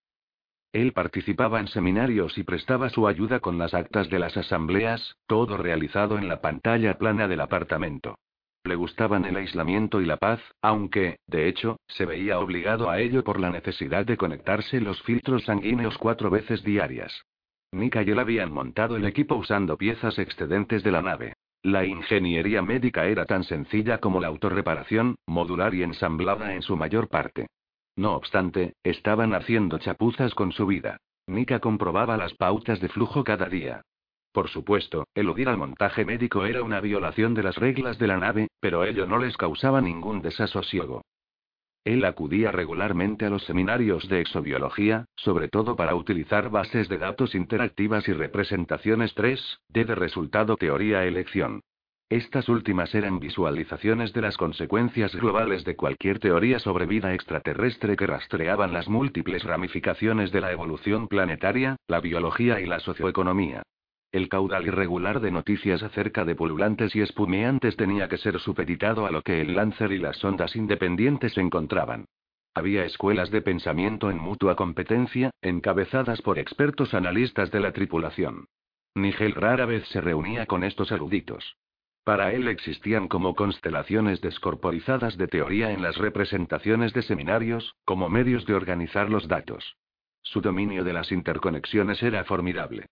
Él participaba en seminarios y prestaba su ayuda con las actas de las asambleas, todo realizado en la pantalla plana del apartamento. Le gustaban el aislamiento y la paz, aunque, de hecho, se veía obligado a ello por la necesidad de conectarse los filtros sanguíneos cuatro veces diarias. Nika y él habían montado el equipo usando piezas excedentes de la nave. La ingeniería médica era tan sencilla como la autorreparación, modular y ensamblada en su mayor parte. No obstante, estaban haciendo chapuzas con su vida. Nika comprobaba las pautas de flujo cada día. Por supuesto, eludir al montaje médico era una violación de las reglas de la nave, pero ello no les causaba ningún desasosiego. Él acudía regularmente a los seminarios de exobiología, sobre todo para utilizar bases de datos interactivas y representaciones 3D de resultado teoría-elección. Estas últimas eran visualizaciones de las consecuencias globales de cualquier teoría sobre vida extraterrestre que rastreaban las múltiples ramificaciones de la evolución planetaria, la biología y la socioeconomía. El caudal irregular de noticias acerca de pululantes y espumeantes tenía que ser supeditado a lo que el Lancer y las ondas independientes encontraban. Había escuelas de pensamiento en mutua competencia, encabezadas por expertos analistas de la tripulación. Nigel rara vez se reunía con estos eruditos. Para él existían como constelaciones descorporizadas de teoría en las representaciones de seminarios, como medios de organizar los datos. Su dominio de las interconexiones era formidable.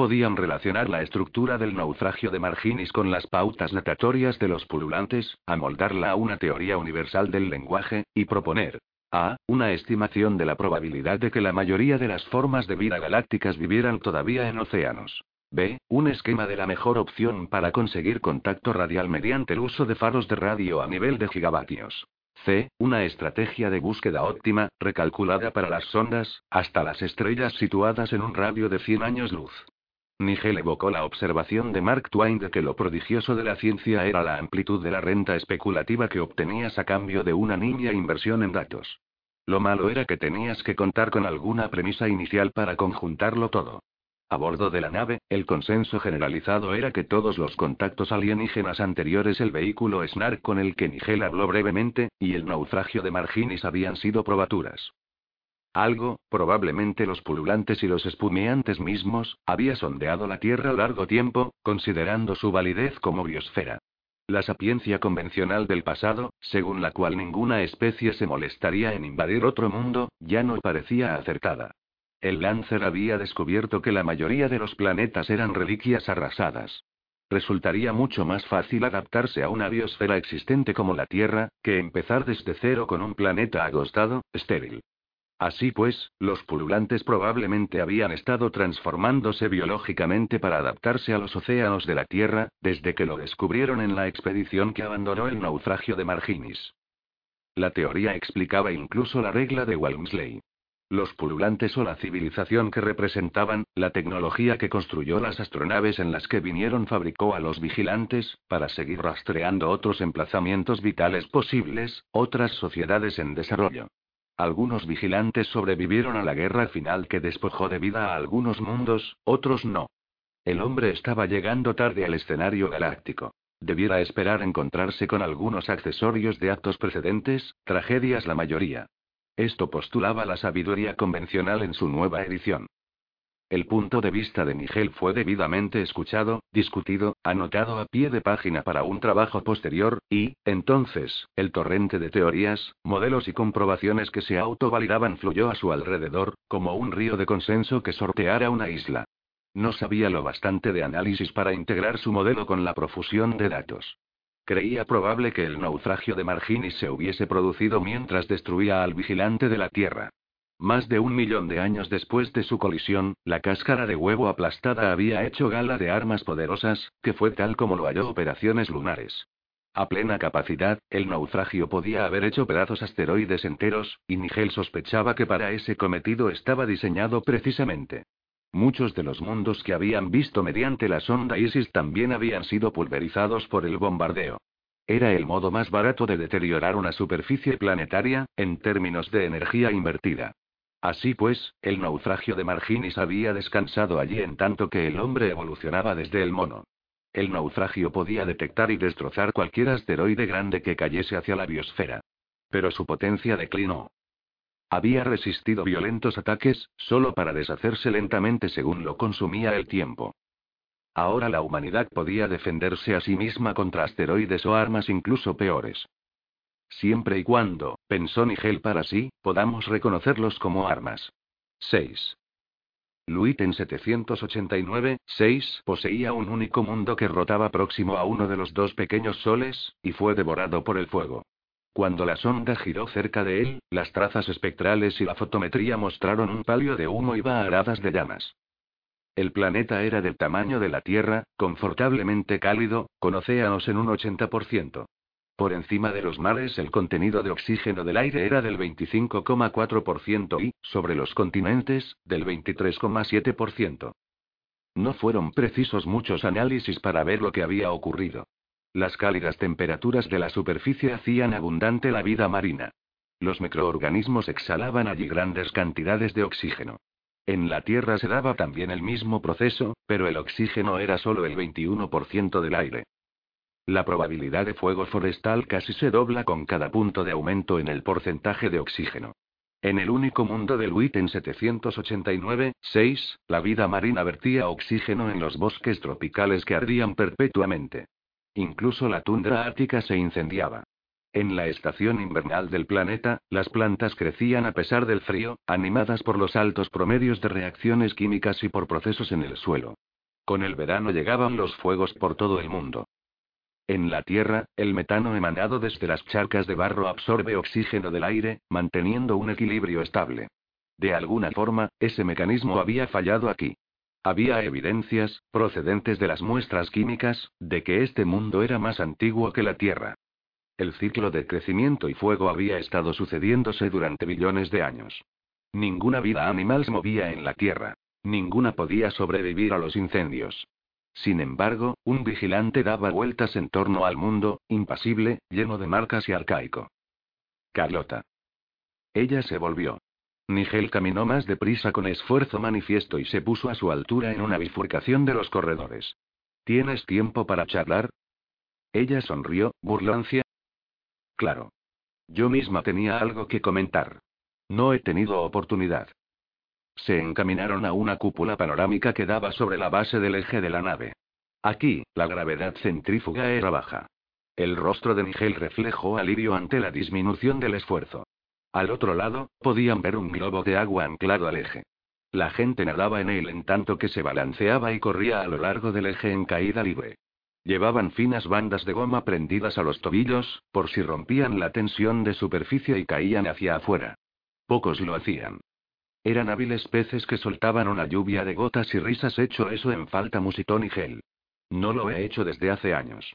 Podían relacionar la estructura del naufragio de Marginis con las pautas natatorias de los pululantes, amoldarla a una teoría universal del lenguaje, y proponer a. Una estimación de la probabilidad de que la mayoría de las formas de vida galácticas vivieran todavía en océanos. B. Un esquema de la mejor opción para conseguir contacto radial mediante el uso de faros de radio a nivel de gigavatios. C. Una estrategia de búsqueda óptima, recalculada para las sondas, hasta las estrellas situadas en un radio de 100 años luz. Nigel evocó la observación de Mark Twain de que lo prodigioso de la ciencia era la amplitud de la renta especulativa que obtenías a cambio de una niña inversión en datos. Lo malo era que tenías que contar con alguna premisa inicial para conjuntarlo todo. A bordo de la nave, el consenso generalizado era que todos los contactos alienígenas anteriores el vehículo Snark con el que Nigel habló brevemente, y el naufragio de Marginis habían sido probaturas. Algo, probablemente los pululantes y los espumeantes mismos, había sondeado la Tierra largo tiempo, considerando su validez como biosfera. La sapiencia convencional del pasado, según la cual ninguna especie se molestaría en invadir otro mundo, ya no parecía acertada. El Lancer había descubierto que la mayoría de los planetas eran reliquias arrasadas. Resultaría mucho más fácil adaptarse a una biosfera existente como la Tierra, que empezar desde cero con un planeta agostado, estéril. Así pues, los pululantes probablemente habían estado transformándose biológicamente para adaptarse a los océanos de la Tierra, desde que lo descubrieron en la expedición que abandonó el naufragio de Marginis. La teoría explicaba incluso la regla de Walmsley. Los pululantes o la civilización que representaban, la tecnología que construyó las astronaves en las que vinieron fabricó a los vigilantes, para seguir rastreando otros emplazamientos vitales posibles, otras sociedades en desarrollo. Algunos vigilantes sobrevivieron a la guerra final que despojó de vida a algunos mundos, otros no. El hombre estaba llegando tarde al escenario galáctico. Debiera esperar encontrarse con algunos accesorios de actos precedentes, tragedias la mayoría. Esto postulaba la sabiduría convencional en su nueva edición. El punto de vista de Nigel fue debidamente escuchado, discutido, anotado a pie de página para un trabajo posterior, y, entonces, el torrente de teorías, modelos y comprobaciones que se autovalidaban fluyó a su alrededor, como un río de consenso que sorteara una isla. No sabía lo bastante de análisis para integrar su modelo con la profusión de datos. Creía probable que el naufragio de Marginis se hubiese producido mientras destruía al vigilante de la Tierra. Más de un millón de años después de su colisión, la cáscara de huevo aplastada había hecho gala de armas poderosas, que fue tal como lo halló operaciones lunares. A plena capacidad, el naufragio podía haber hecho pedazos asteroides enteros, y Nigel sospechaba que para ese cometido estaba diseñado precisamente. Muchos de los mundos que habían visto mediante la sonda Isis también habían sido pulverizados por el bombardeo. Era el modo más barato de deteriorar una superficie planetaria, en términos de energía invertida. Así pues, el naufragio de Marginis había descansado allí en tanto que el hombre evolucionaba desde el mono. El naufragio podía detectar y destrozar cualquier asteroide grande que cayese hacia la biosfera. Pero su potencia declinó. Había resistido violentos ataques, solo para deshacerse lentamente según lo consumía el tiempo. Ahora la humanidad podía defenderse a sí misma contra asteroides o armas incluso peores. Siempre y cuando, pensó Nigel para sí, podamos reconocerlos como armas. 6. Luiten 789-6 poseía un único mundo que rotaba próximo a uno de los dos pequeños soles, y fue devorado por el fuego. Cuando la sonda giró cerca de él, las trazas espectrales y la fotometría mostraron un palio de humo y aradas de llamas. El planeta era del tamaño de la Tierra, confortablemente cálido, con océanos en un 80%. Por encima de los mares el contenido de oxígeno del aire era del 25,4% y, sobre los continentes, del 23,7%. No fueron precisos muchos análisis para ver lo que había ocurrido. Las cálidas temperaturas de la superficie hacían abundante la vida marina. Los microorganismos exhalaban allí grandes cantidades de oxígeno. En la Tierra se daba también el mismo proceso, pero el oxígeno era solo el 21% del aire. La probabilidad de fuego forestal casi se dobla con cada punto de aumento en el porcentaje de oxígeno. En el único mundo del WIT en 789, 6, la vida marina vertía oxígeno en los bosques tropicales que ardían perpetuamente. Incluso la tundra ártica se incendiaba. En la estación invernal del planeta, las plantas crecían a pesar del frío, animadas por los altos promedios de reacciones químicas y por procesos en el suelo. Con el verano llegaban los fuegos por todo el mundo. En la Tierra, el metano emanado desde las charcas de barro absorbe oxígeno del aire, manteniendo un equilibrio estable. De alguna forma, ese mecanismo había fallado aquí. Había evidencias, procedentes de las muestras químicas, de que este mundo era más antiguo que la Tierra. El ciclo de crecimiento y fuego había estado sucediéndose durante billones de años. Ninguna vida animal se movía en la Tierra. Ninguna podía sobrevivir a los incendios. Sin embargo, un vigilante daba vueltas en torno al mundo, impasible, lleno de marcas y arcaico. Carlota. Ella se volvió. Nigel caminó más deprisa con esfuerzo manifiesto y se puso a su altura en una bifurcación de los corredores. ¿Tienes tiempo para charlar? Ella sonrió, burlancia. Claro. Yo misma tenía algo que comentar. No he tenido oportunidad. Se encaminaron a una cúpula panorámica que daba sobre la base del eje de la nave. Aquí, la gravedad centrífuga era baja. El rostro de Nigel reflejó alivio ante la disminución del esfuerzo. Al otro lado, podían ver un globo de agua anclado al eje. La gente nadaba en él en tanto que se balanceaba y corría a lo largo del eje en caída libre. Llevaban finas bandas de goma prendidas a los tobillos, por si rompían la tensión de superficie y caían hacia afuera. Pocos lo hacían. Eran hábiles peces que soltaban una lluvia de gotas y risas hecho eso en falta musitón y gel. No lo he hecho desde hace años.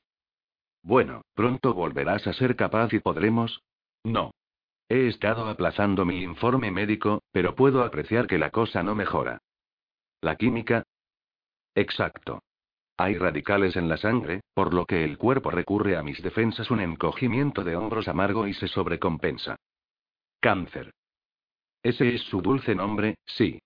Bueno, pronto volverás a ser capaz y podremos. No. He estado aplazando mi informe médico, pero puedo apreciar que la cosa no mejora. ¿La química? Exacto. Hay radicales en la sangre, por lo que el cuerpo recurre a mis defensas un encogimiento de hombros amargo y se sobrecompensa. Cáncer. Ese es su dulce nombre, sí.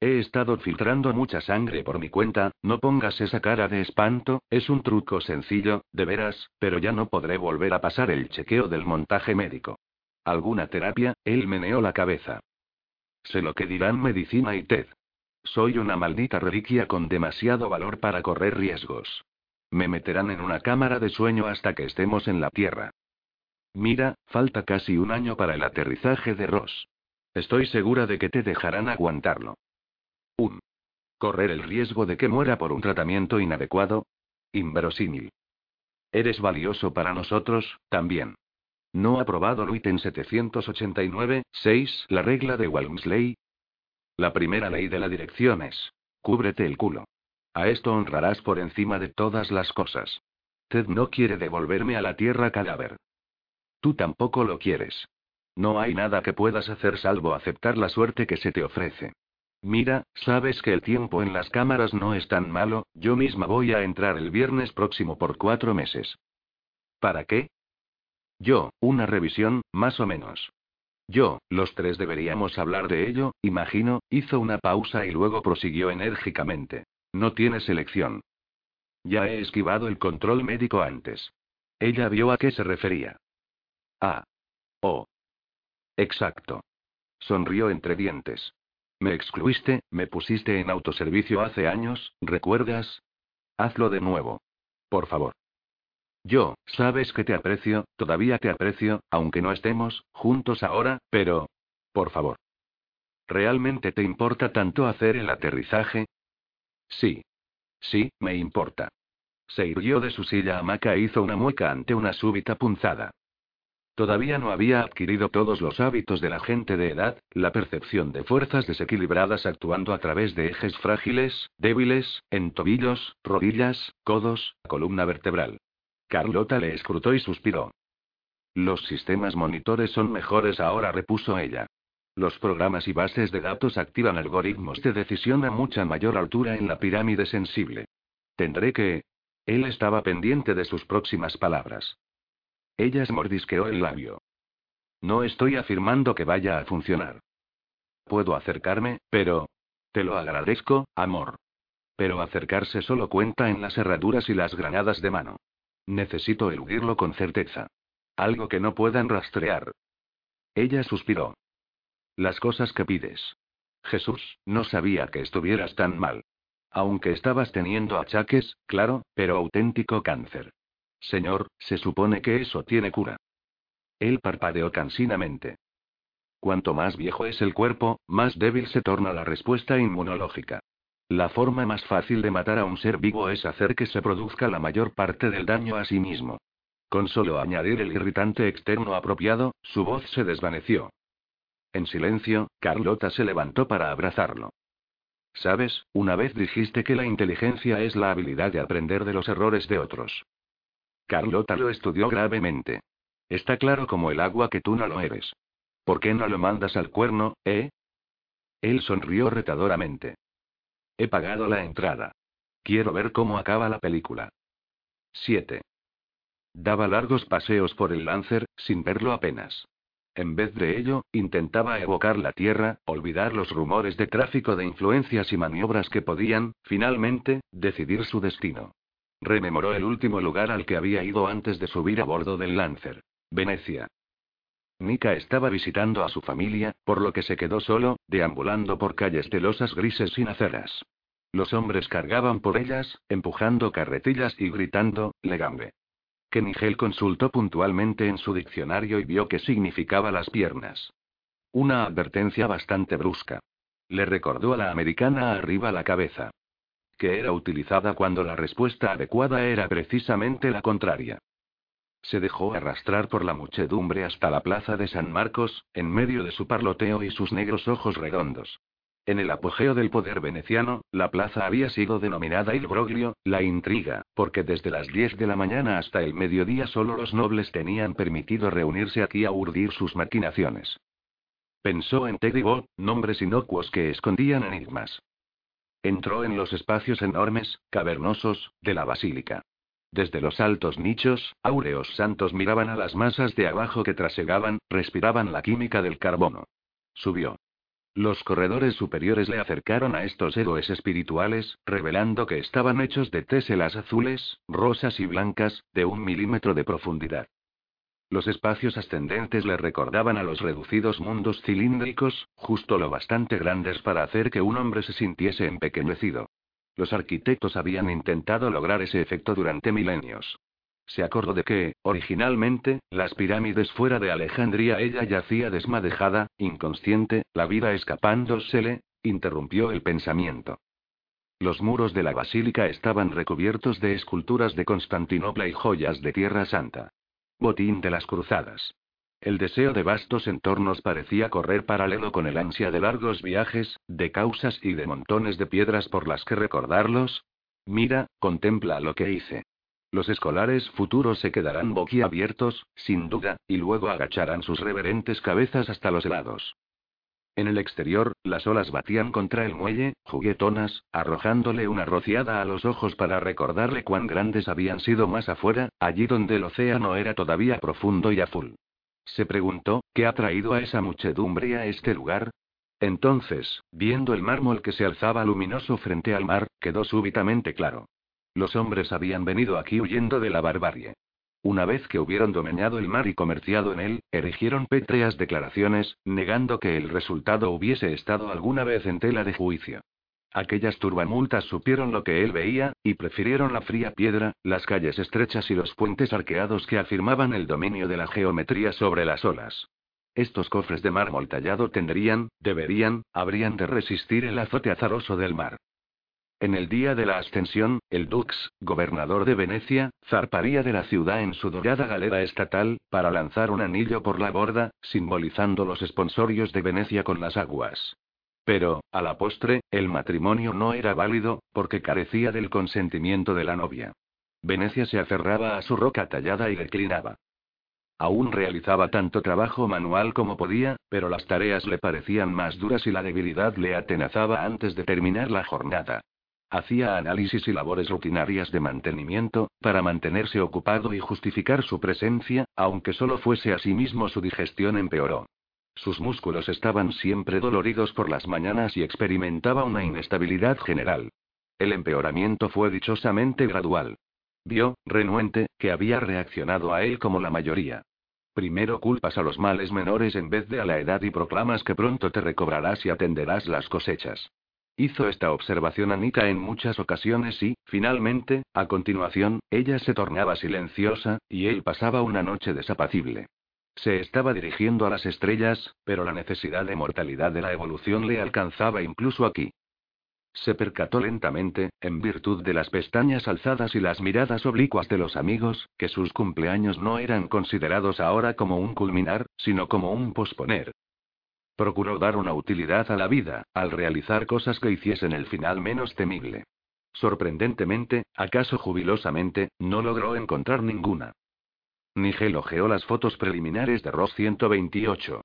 He estado filtrando mucha sangre por mi cuenta, no pongas esa cara de espanto, es un truco sencillo, de veras, pero ya no podré volver a pasar el chequeo del montaje médico. ¿Alguna terapia? Él meneó la cabeza. Sé lo que dirán medicina y TED. Soy una maldita reliquia con demasiado valor para correr riesgos. Me meterán en una cámara de sueño hasta que estemos en la Tierra. Mira, falta casi un año para el aterrizaje de Ross. Estoy segura de que te dejarán aguantarlo. 1. Correr el riesgo de que muera por un tratamiento inadecuado. Inverosímil. Eres valioso para nosotros, también. No aprobado Luiten 789, 6. La regla de Walmsley. La primera ley de la dirección es: cúbrete el culo. A esto honrarás por encima de todas las cosas. Ted no quiere devolverme a la tierra cadáver. Tú tampoco lo quieres. No hay nada que puedas hacer salvo aceptar la suerte que se te ofrece. Mira, sabes que el tiempo en las cámaras no es tan malo, yo misma voy a entrar el viernes próximo por cuatro meses. ¿Para qué? Yo, una revisión, más o menos. Yo, los tres deberíamos hablar de ello, imagino, hizo una pausa y luego prosiguió enérgicamente. No tienes elección. Ya he esquivado el control médico antes. Ella vio a qué se refería. Ah. Oh. Exacto. Sonrió entre dientes. Me excluiste, me pusiste en autoservicio hace años, ¿recuerdas? Hazlo de nuevo. Por favor. Yo, sabes que te aprecio, todavía te aprecio, aunque no estemos juntos ahora, pero... Por favor. ¿Realmente te importa tanto hacer el aterrizaje? Sí. Sí, me importa. Se irguió de su silla hamaca e hizo una mueca ante una súbita punzada. Todavía no había adquirido todos los hábitos de la gente de edad, la percepción de fuerzas desequilibradas actuando a través de ejes frágiles, débiles, en tobillos, rodillas, codos, columna vertebral. Carlota le escrutó y suspiró. Los sistemas monitores son mejores ahora, repuso ella. Los programas y bases de datos activan algoritmos de decisión a mucha mayor altura en la pirámide sensible. Tendré que... Él estaba pendiente de sus próximas palabras. Ella se mordisqueó el labio. No estoy afirmando que vaya a funcionar. Puedo acercarme, pero... Te lo agradezco, amor. Pero acercarse solo cuenta en las herraduras y las granadas de mano. Necesito eludirlo con certeza. Algo que no puedan rastrear. Ella suspiró. Las cosas que pides. Jesús, no sabía que estuvieras tan mal. Aunque estabas teniendo achaques, claro, pero auténtico cáncer. Señor, se supone que eso tiene cura. Él parpadeó cansinamente. Cuanto más viejo es el cuerpo, más débil se torna la respuesta inmunológica. La forma más fácil de matar a un ser vivo es hacer que se produzca la mayor parte del daño a sí mismo. Con solo añadir el irritante externo apropiado, su voz se desvaneció. En silencio, Carlota se levantó para abrazarlo. Sabes, una vez dijiste que la inteligencia es la habilidad de aprender de los errores de otros. Carlota lo estudió gravemente. Está claro como el agua que tú no lo eres. ¿Por qué no lo mandas al cuerno, eh? Él sonrió retadoramente. He pagado la entrada. Quiero ver cómo acaba la película. 7. Daba largos paseos por el Lancer, sin verlo apenas. En vez de ello, intentaba evocar la Tierra, olvidar los rumores de tráfico de influencias y maniobras que podían, finalmente, decidir su destino. Rememoró el último lugar al que había ido antes de subir a bordo del Lancer. Venecia. Nika estaba visitando a su familia, por lo que se quedó solo, deambulando por calles de losas grises sin aceras. Los hombres cargaban por ellas, empujando carretillas y gritando, legambe. Que Nigel consultó puntualmente en su diccionario y vio qué significaba las piernas. Una advertencia bastante brusca. Le recordó a la americana arriba la cabeza que era utilizada cuando la respuesta adecuada era precisamente la contraria. Se dejó arrastrar por la muchedumbre hasta la plaza de San Marcos, en medio de su parloteo y sus negros ojos redondos. En el apogeo del poder veneciano, la plaza había sido denominada Il Broglio, la intriga, porque desde las 10 de la mañana hasta el mediodía solo los nobles tenían permitido reunirse aquí a urdir sus maquinaciones. Pensó en Teddy nombres inocuos que escondían enigmas. Entró en los espacios enormes, cavernosos, de la basílica. Desde los altos nichos, áureos santos miraban a las masas de abajo que trasegaban, respiraban la química del carbono. Subió. Los corredores superiores le acercaron a estos héroes espirituales, revelando que estaban hechos de téselas azules, rosas y blancas, de un milímetro de profundidad. Los espacios ascendentes le recordaban a los reducidos mundos cilíndricos, justo lo bastante grandes para hacer que un hombre se sintiese empequeñecido. Los arquitectos habían intentado lograr ese efecto durante milenios. Se acordó de que, originalmente, las pirámides fuera de Alejandría ella yacía desmadejada, inconsciente, la vida escapándosele, interrumpió el pensamiento. Los muros de la basílica estaban recubiertos de esculturas de Constantinopla y joyas de Tierra Santa. Botín de las cruzadas. El deseo de vastos entornos parecía correr paralelo con el ansia de largos viajes, de causas y de montones de piedras por las que recordarlos. Mira, contempla lo que hice. Los escolares futuros se quedarán boquiabiertos, sin duda, y luego agacharán sus reverentes cabezas hasta los lados. En el exterior, las olas batían contra el muelle, juguetonas, arrojándole una rociada a los ojos para recordarle cuán grandes habían sido más afuera, allí donde el océano era todavía profundo y azul. Se preguntó, ¿qué ha traído a esa muchedumbre a este lugar? Entonces, viendo el mármol que se alzaba luminoso frente al mar, quedó súbitamente claro. Los hombres habían venido aquí huyendo de la barbarie. Una vez que hubieron dominado el mar y comerciado en él, erigieron pétreas declaraciones, negando que el resultado hubiese estado alguna vez en tela de juicio. Aquellas turbamultas supieron lo que él veía, y prefirieron la fría piedra, las calles estrechas y los puentes arqueados que afirmaban el dominio de la geometría sobre las olas. estos cofres de mármol tallado tendrían, deberían, habrían de resistir el azote azaroso del mar. En el día de la ascensión, el Dux, gobernador de Venecia, zarparía de la ciudad en su dorada galera estatal, para lanzar un anillo por la borda, simbolizando los esponsorios de Venecia con las aguas. Pero, a la postre, el matrimonio no era válido, porque carecía del consentimiento de la novia. Venecia se aferraba a su roca tallada y declinaba. Aún realizaba tanto trabajo manual como podía, pero las tareas le parecían más duras y la debilidad le atenazaba antes de terminar la jornada. Hacía análisis y labores rutinarias de mantenimiento, para mantenerse ocupado y justificar su presencia, aunque solo fuese a sí mismo su digestión empeoró. Sus músculos estaban siempre doloridos por las mañanas y experimentaba una inestabilidad general. El empeoramiento fue dichosamente gradual. Vio, renuente, que había reaccionado a él como la mayoría. Primero culpas a los males menores en vez de a la edad y proclamas que pronto te recobrarás y atenderás las cosechas. Hizo esta observación a Nika en muchas ocasiones y, finalmente, a continuación, ella se tornaba silenciosa, y él pasaba una noche desapacible. Se estaba dirigiendo a las estrellas, pero la necesidad de mortalidad de la evolución le alcanzaba incluso aquí. Se percató lentamente, en virtud de las pestañas alzadas y las miradas oblicuas de los amigos, que sus cumpleaños no eran considerados ahora como un culminar, sino como un posponer. Procuró dar una utilidad a la vida, al realizar cosas que hiciesen el final menos temible. Sorprendentemente, acaso jubilosamente, no logró encontrar ninguna. Nigel ojeó las fotos preliminares de Ross 128.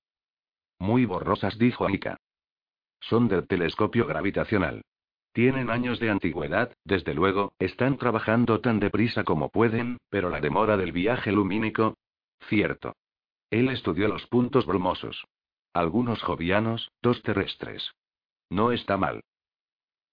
Muy borrosas, dijo Anika. Son del telescopio gravitacional. Tienen años de antigüedad, desde luego, están trabajando tan deprisa como pueden, pero la demora del viaje lumínico. Cierto. Él estudió los puntos brumosos. Algunos jovianos, dos terrestres. No está mal.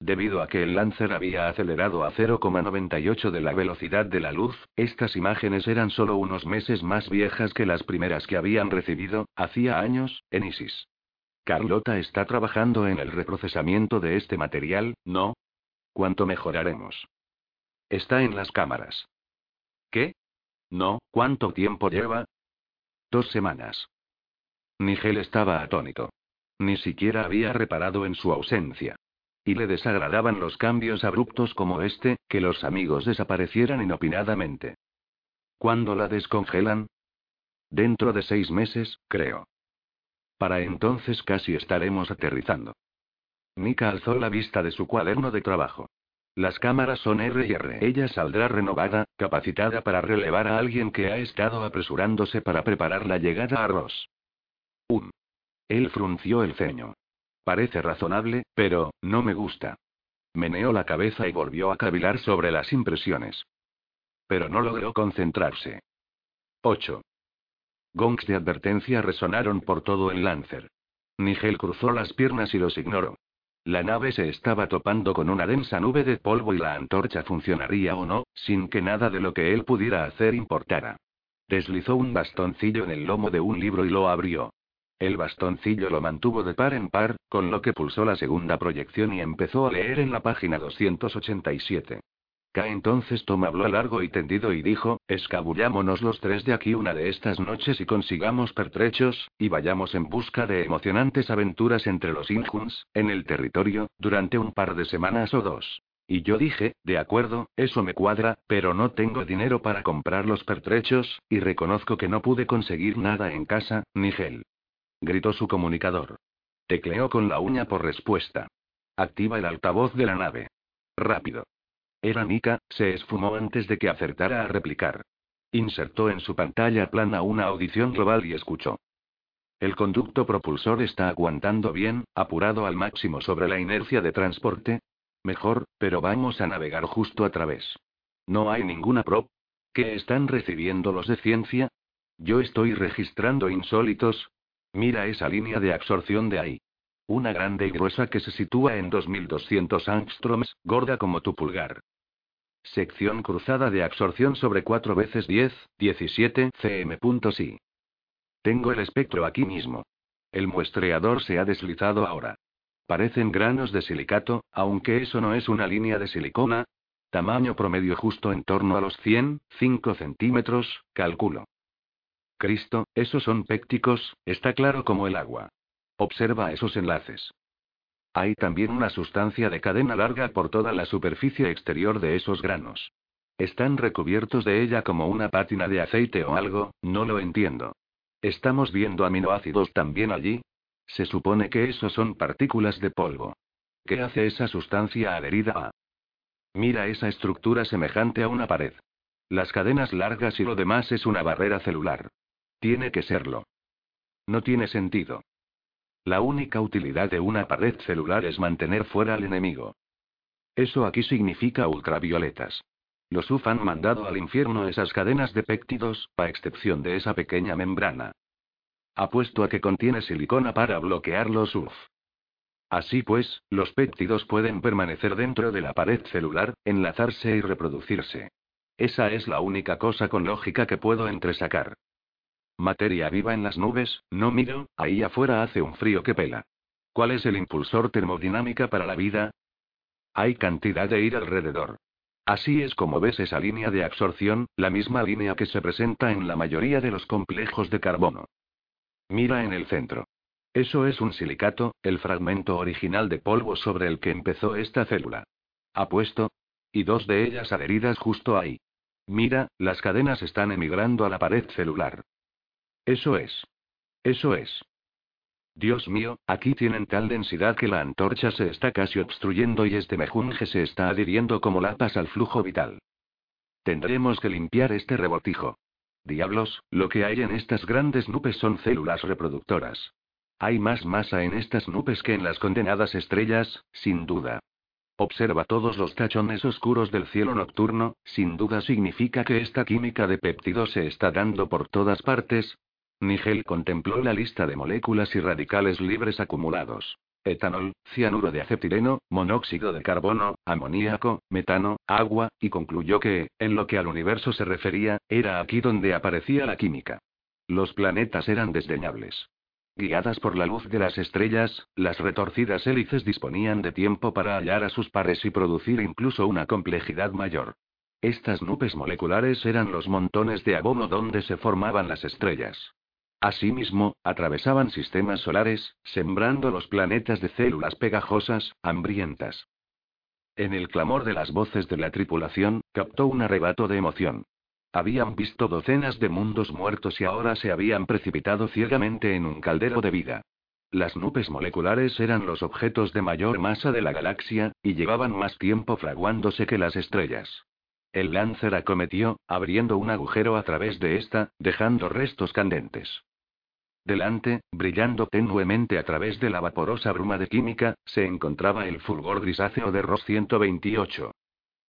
Debido a que el Lancer había acelerado a 0,98 de la velocidad de la luz, estas imágenes eran solo unos meses más viejas que las primeras que habían recibido, hacía años, en Isis. Carlota está trabajando en el reprocesamiento de este material, ¿no? ¿Cuánto mejoraremos? Está en las cámaras. ¿Qué? No, ¿cuánto tiempo lleva? Dos semanas. Nigel estaba atónito. Ni siquiera había reparado en su ausencia. Y le desagradaban los cambios abruptos como este, que los amigos desaparecieran inopinadamente. ¿Cuándo la descongelan? Dentro de seis meses, creo. Para entonces casi estaremos aterrizando. Mika alzó la vista de su cuaderno de trabajo. Las cámaras son R y R. Ella saldrá renovada, capacitada para relevar a alguien que ha estado apresurándose para preparar la llegada a Ross. Un. Él frunció el ceño. Parece razonable, pero, no me gusta. Meneó la cabeza y volvió a cavilar sobre las impresiones. Pero no logró concentrarse. 8. Gongs de advertencia resonaron por todo el Lancer. Nigel cruzó las piernas y los ignoró. La nave se estaba topando con una densa nube de polvo y la antorcha funcionaría o no, sin que nada de lo que él pudiera hacer importara. Deslizó un bastoncillo en el lomo de un libro y lo abrió. El bastoncillo lo mantuvo de par en par, con lo que pulsó la segunda proyección y empezó a leer en la página 287. K entonces Tom habló largo y tendido y dijo, escabullámonos los tres de aquí una de estas noches y consigamos pertrechos, y vayamos en busca de emocionantes aventuras entre los Inhuns, en el territorio, durante un par de semanas o dos. Y yo dije, de acuerdo, eso me cuadra, pero no tengo dinero para comprar los pertrechos, y reconozco que no pude conseguir nada en casa, ni gel gritó su comunicador. Tecleó con la uña por respuesta. Activa el altavoz de la nave. Rápido. Era Nika, se esfumó antes de que acertara a replicar. Insertó en su pantalla plana una audición global y escuchó. El conducto propulsor está aguantando bien, apurado al máximo sobre la inercia de transporte. Mejor, pero vamos a navegar justo a través. No hay ninguna prop. ¿Qué están recibiendo los de ciencia? Yo estoy registrando insólitos, Mira esa línea de absorción de ahí. Una grande y gruesa que se sitúa en 2200 angstroms, gorda como tu pulgar. Sección cruzada de absorción sobre 4 veces 10, 17 cm. Tengo el espectro aquí mismo. El muestreador se ha deslizado ahora. Parecen granos de silicato, aunque eso no es una línea de silicona. Tamaño promedio justo en torno a los 100, 5 centímetros, calculo. Cristo, esos son pécticos, está claro como el agua. Observa esos enlaces. Hay también una sustancia de cadena larga por toda la superficie exterior de esos granos. Están recubiertos de ella como una pátina de aceite o algo, no lo entiendo. ¿Estamos viendo aminoácidos también allí? Se supone que esos son partículas de polvo. ¿Qué hace esa sustancia adherida a? Mira esa estructura semejante a una pared. Las cadenas largas y lo demás es una barrera celular. Tiene que serlo. No tiene sentido. La única utilidad de una pared celular es mantener fuera al enemigo. Eso aquí significa ultravioletas. Los UF han mandado al infierno esas cadenas de péptidos, a excepción de esa pequeña membrana. Apuesto a que contiene silicona para bloquear los UF. Así pues, los péptidos pueden permanecer dentro de la pared celular, enlazarse y reproducirse. Esa es la única cosa con lógica que puedo entresacar. Materia viva en las nubes, no miro, ahí afuera hace un frío que pela. ¿Cuál es el impulsor termodinámica para la vida? Hay cantidad de ir alrededor. Así es como ves esa línea de absorción, la misma línea que se presenta en la mayoría de los complejos de carbono. Mira en el centro. Eso es un silicato, el fragmento original de polvo sobre el que empezó esta célula. Apuesto. Y dos de ellas adheridas justo ahí. Mira, las cadenas están emigrando a la pared celular. Eso es. Eso es. Dios mío, aquí tienen tal densidad que la antorcha se está casi obstruyendo y este mejunje se está adhiriendo como lapas al flujo vital. Tendremos que limpiar este rebotijo. Diablos, lo que hay en estas grandes nubes son células reproductoras. Hay más masa en estas nubes que en las condenadas estrellas, sin duda. Observa todos los tachones oscuros del cielo nocturno, sin duda significa que esta química de péptidos se está dando por todas partes, Nigel contempló la lista de moléculas y radicales libres acumulados. Etanol, cianuro de acetileno, monóxido de carbono, amoníaco, metano, agua, y concluyó que, en lo que al universo se refería, era aquí donde aparecía la química. Los planetas eran desdeñables. Guiadas por la luz de las estrellas, las retorcidas hélices disponían de tiempo para hallar a sus pares y producir incluso una complejidad mayor. Estas nubes moleculares eran los montones de abono donde se formaban las estrellas. Asimismo, atravesaban sistemas solares, sembrando los planetas de células pegajosas, hambrientas. En el clamor de las voces de la tripulación, captó un arrebato de emoción. Habían visto docenas de mundos muertos y ahora se habían precipitado ciegamente en un caldero de vida. Las nubes moleculares eran los objetos de mayor masa de la galaxia, y llevaban más tiempo fraguándose que las estrellas. El Lancer acometió, abriendo un agujero a través de esta, dejando restos candentes. Delante, brillando tenuemente a través de la vaporosa bruma de química, se encontraba el fulgor grisáceo de Ross 128.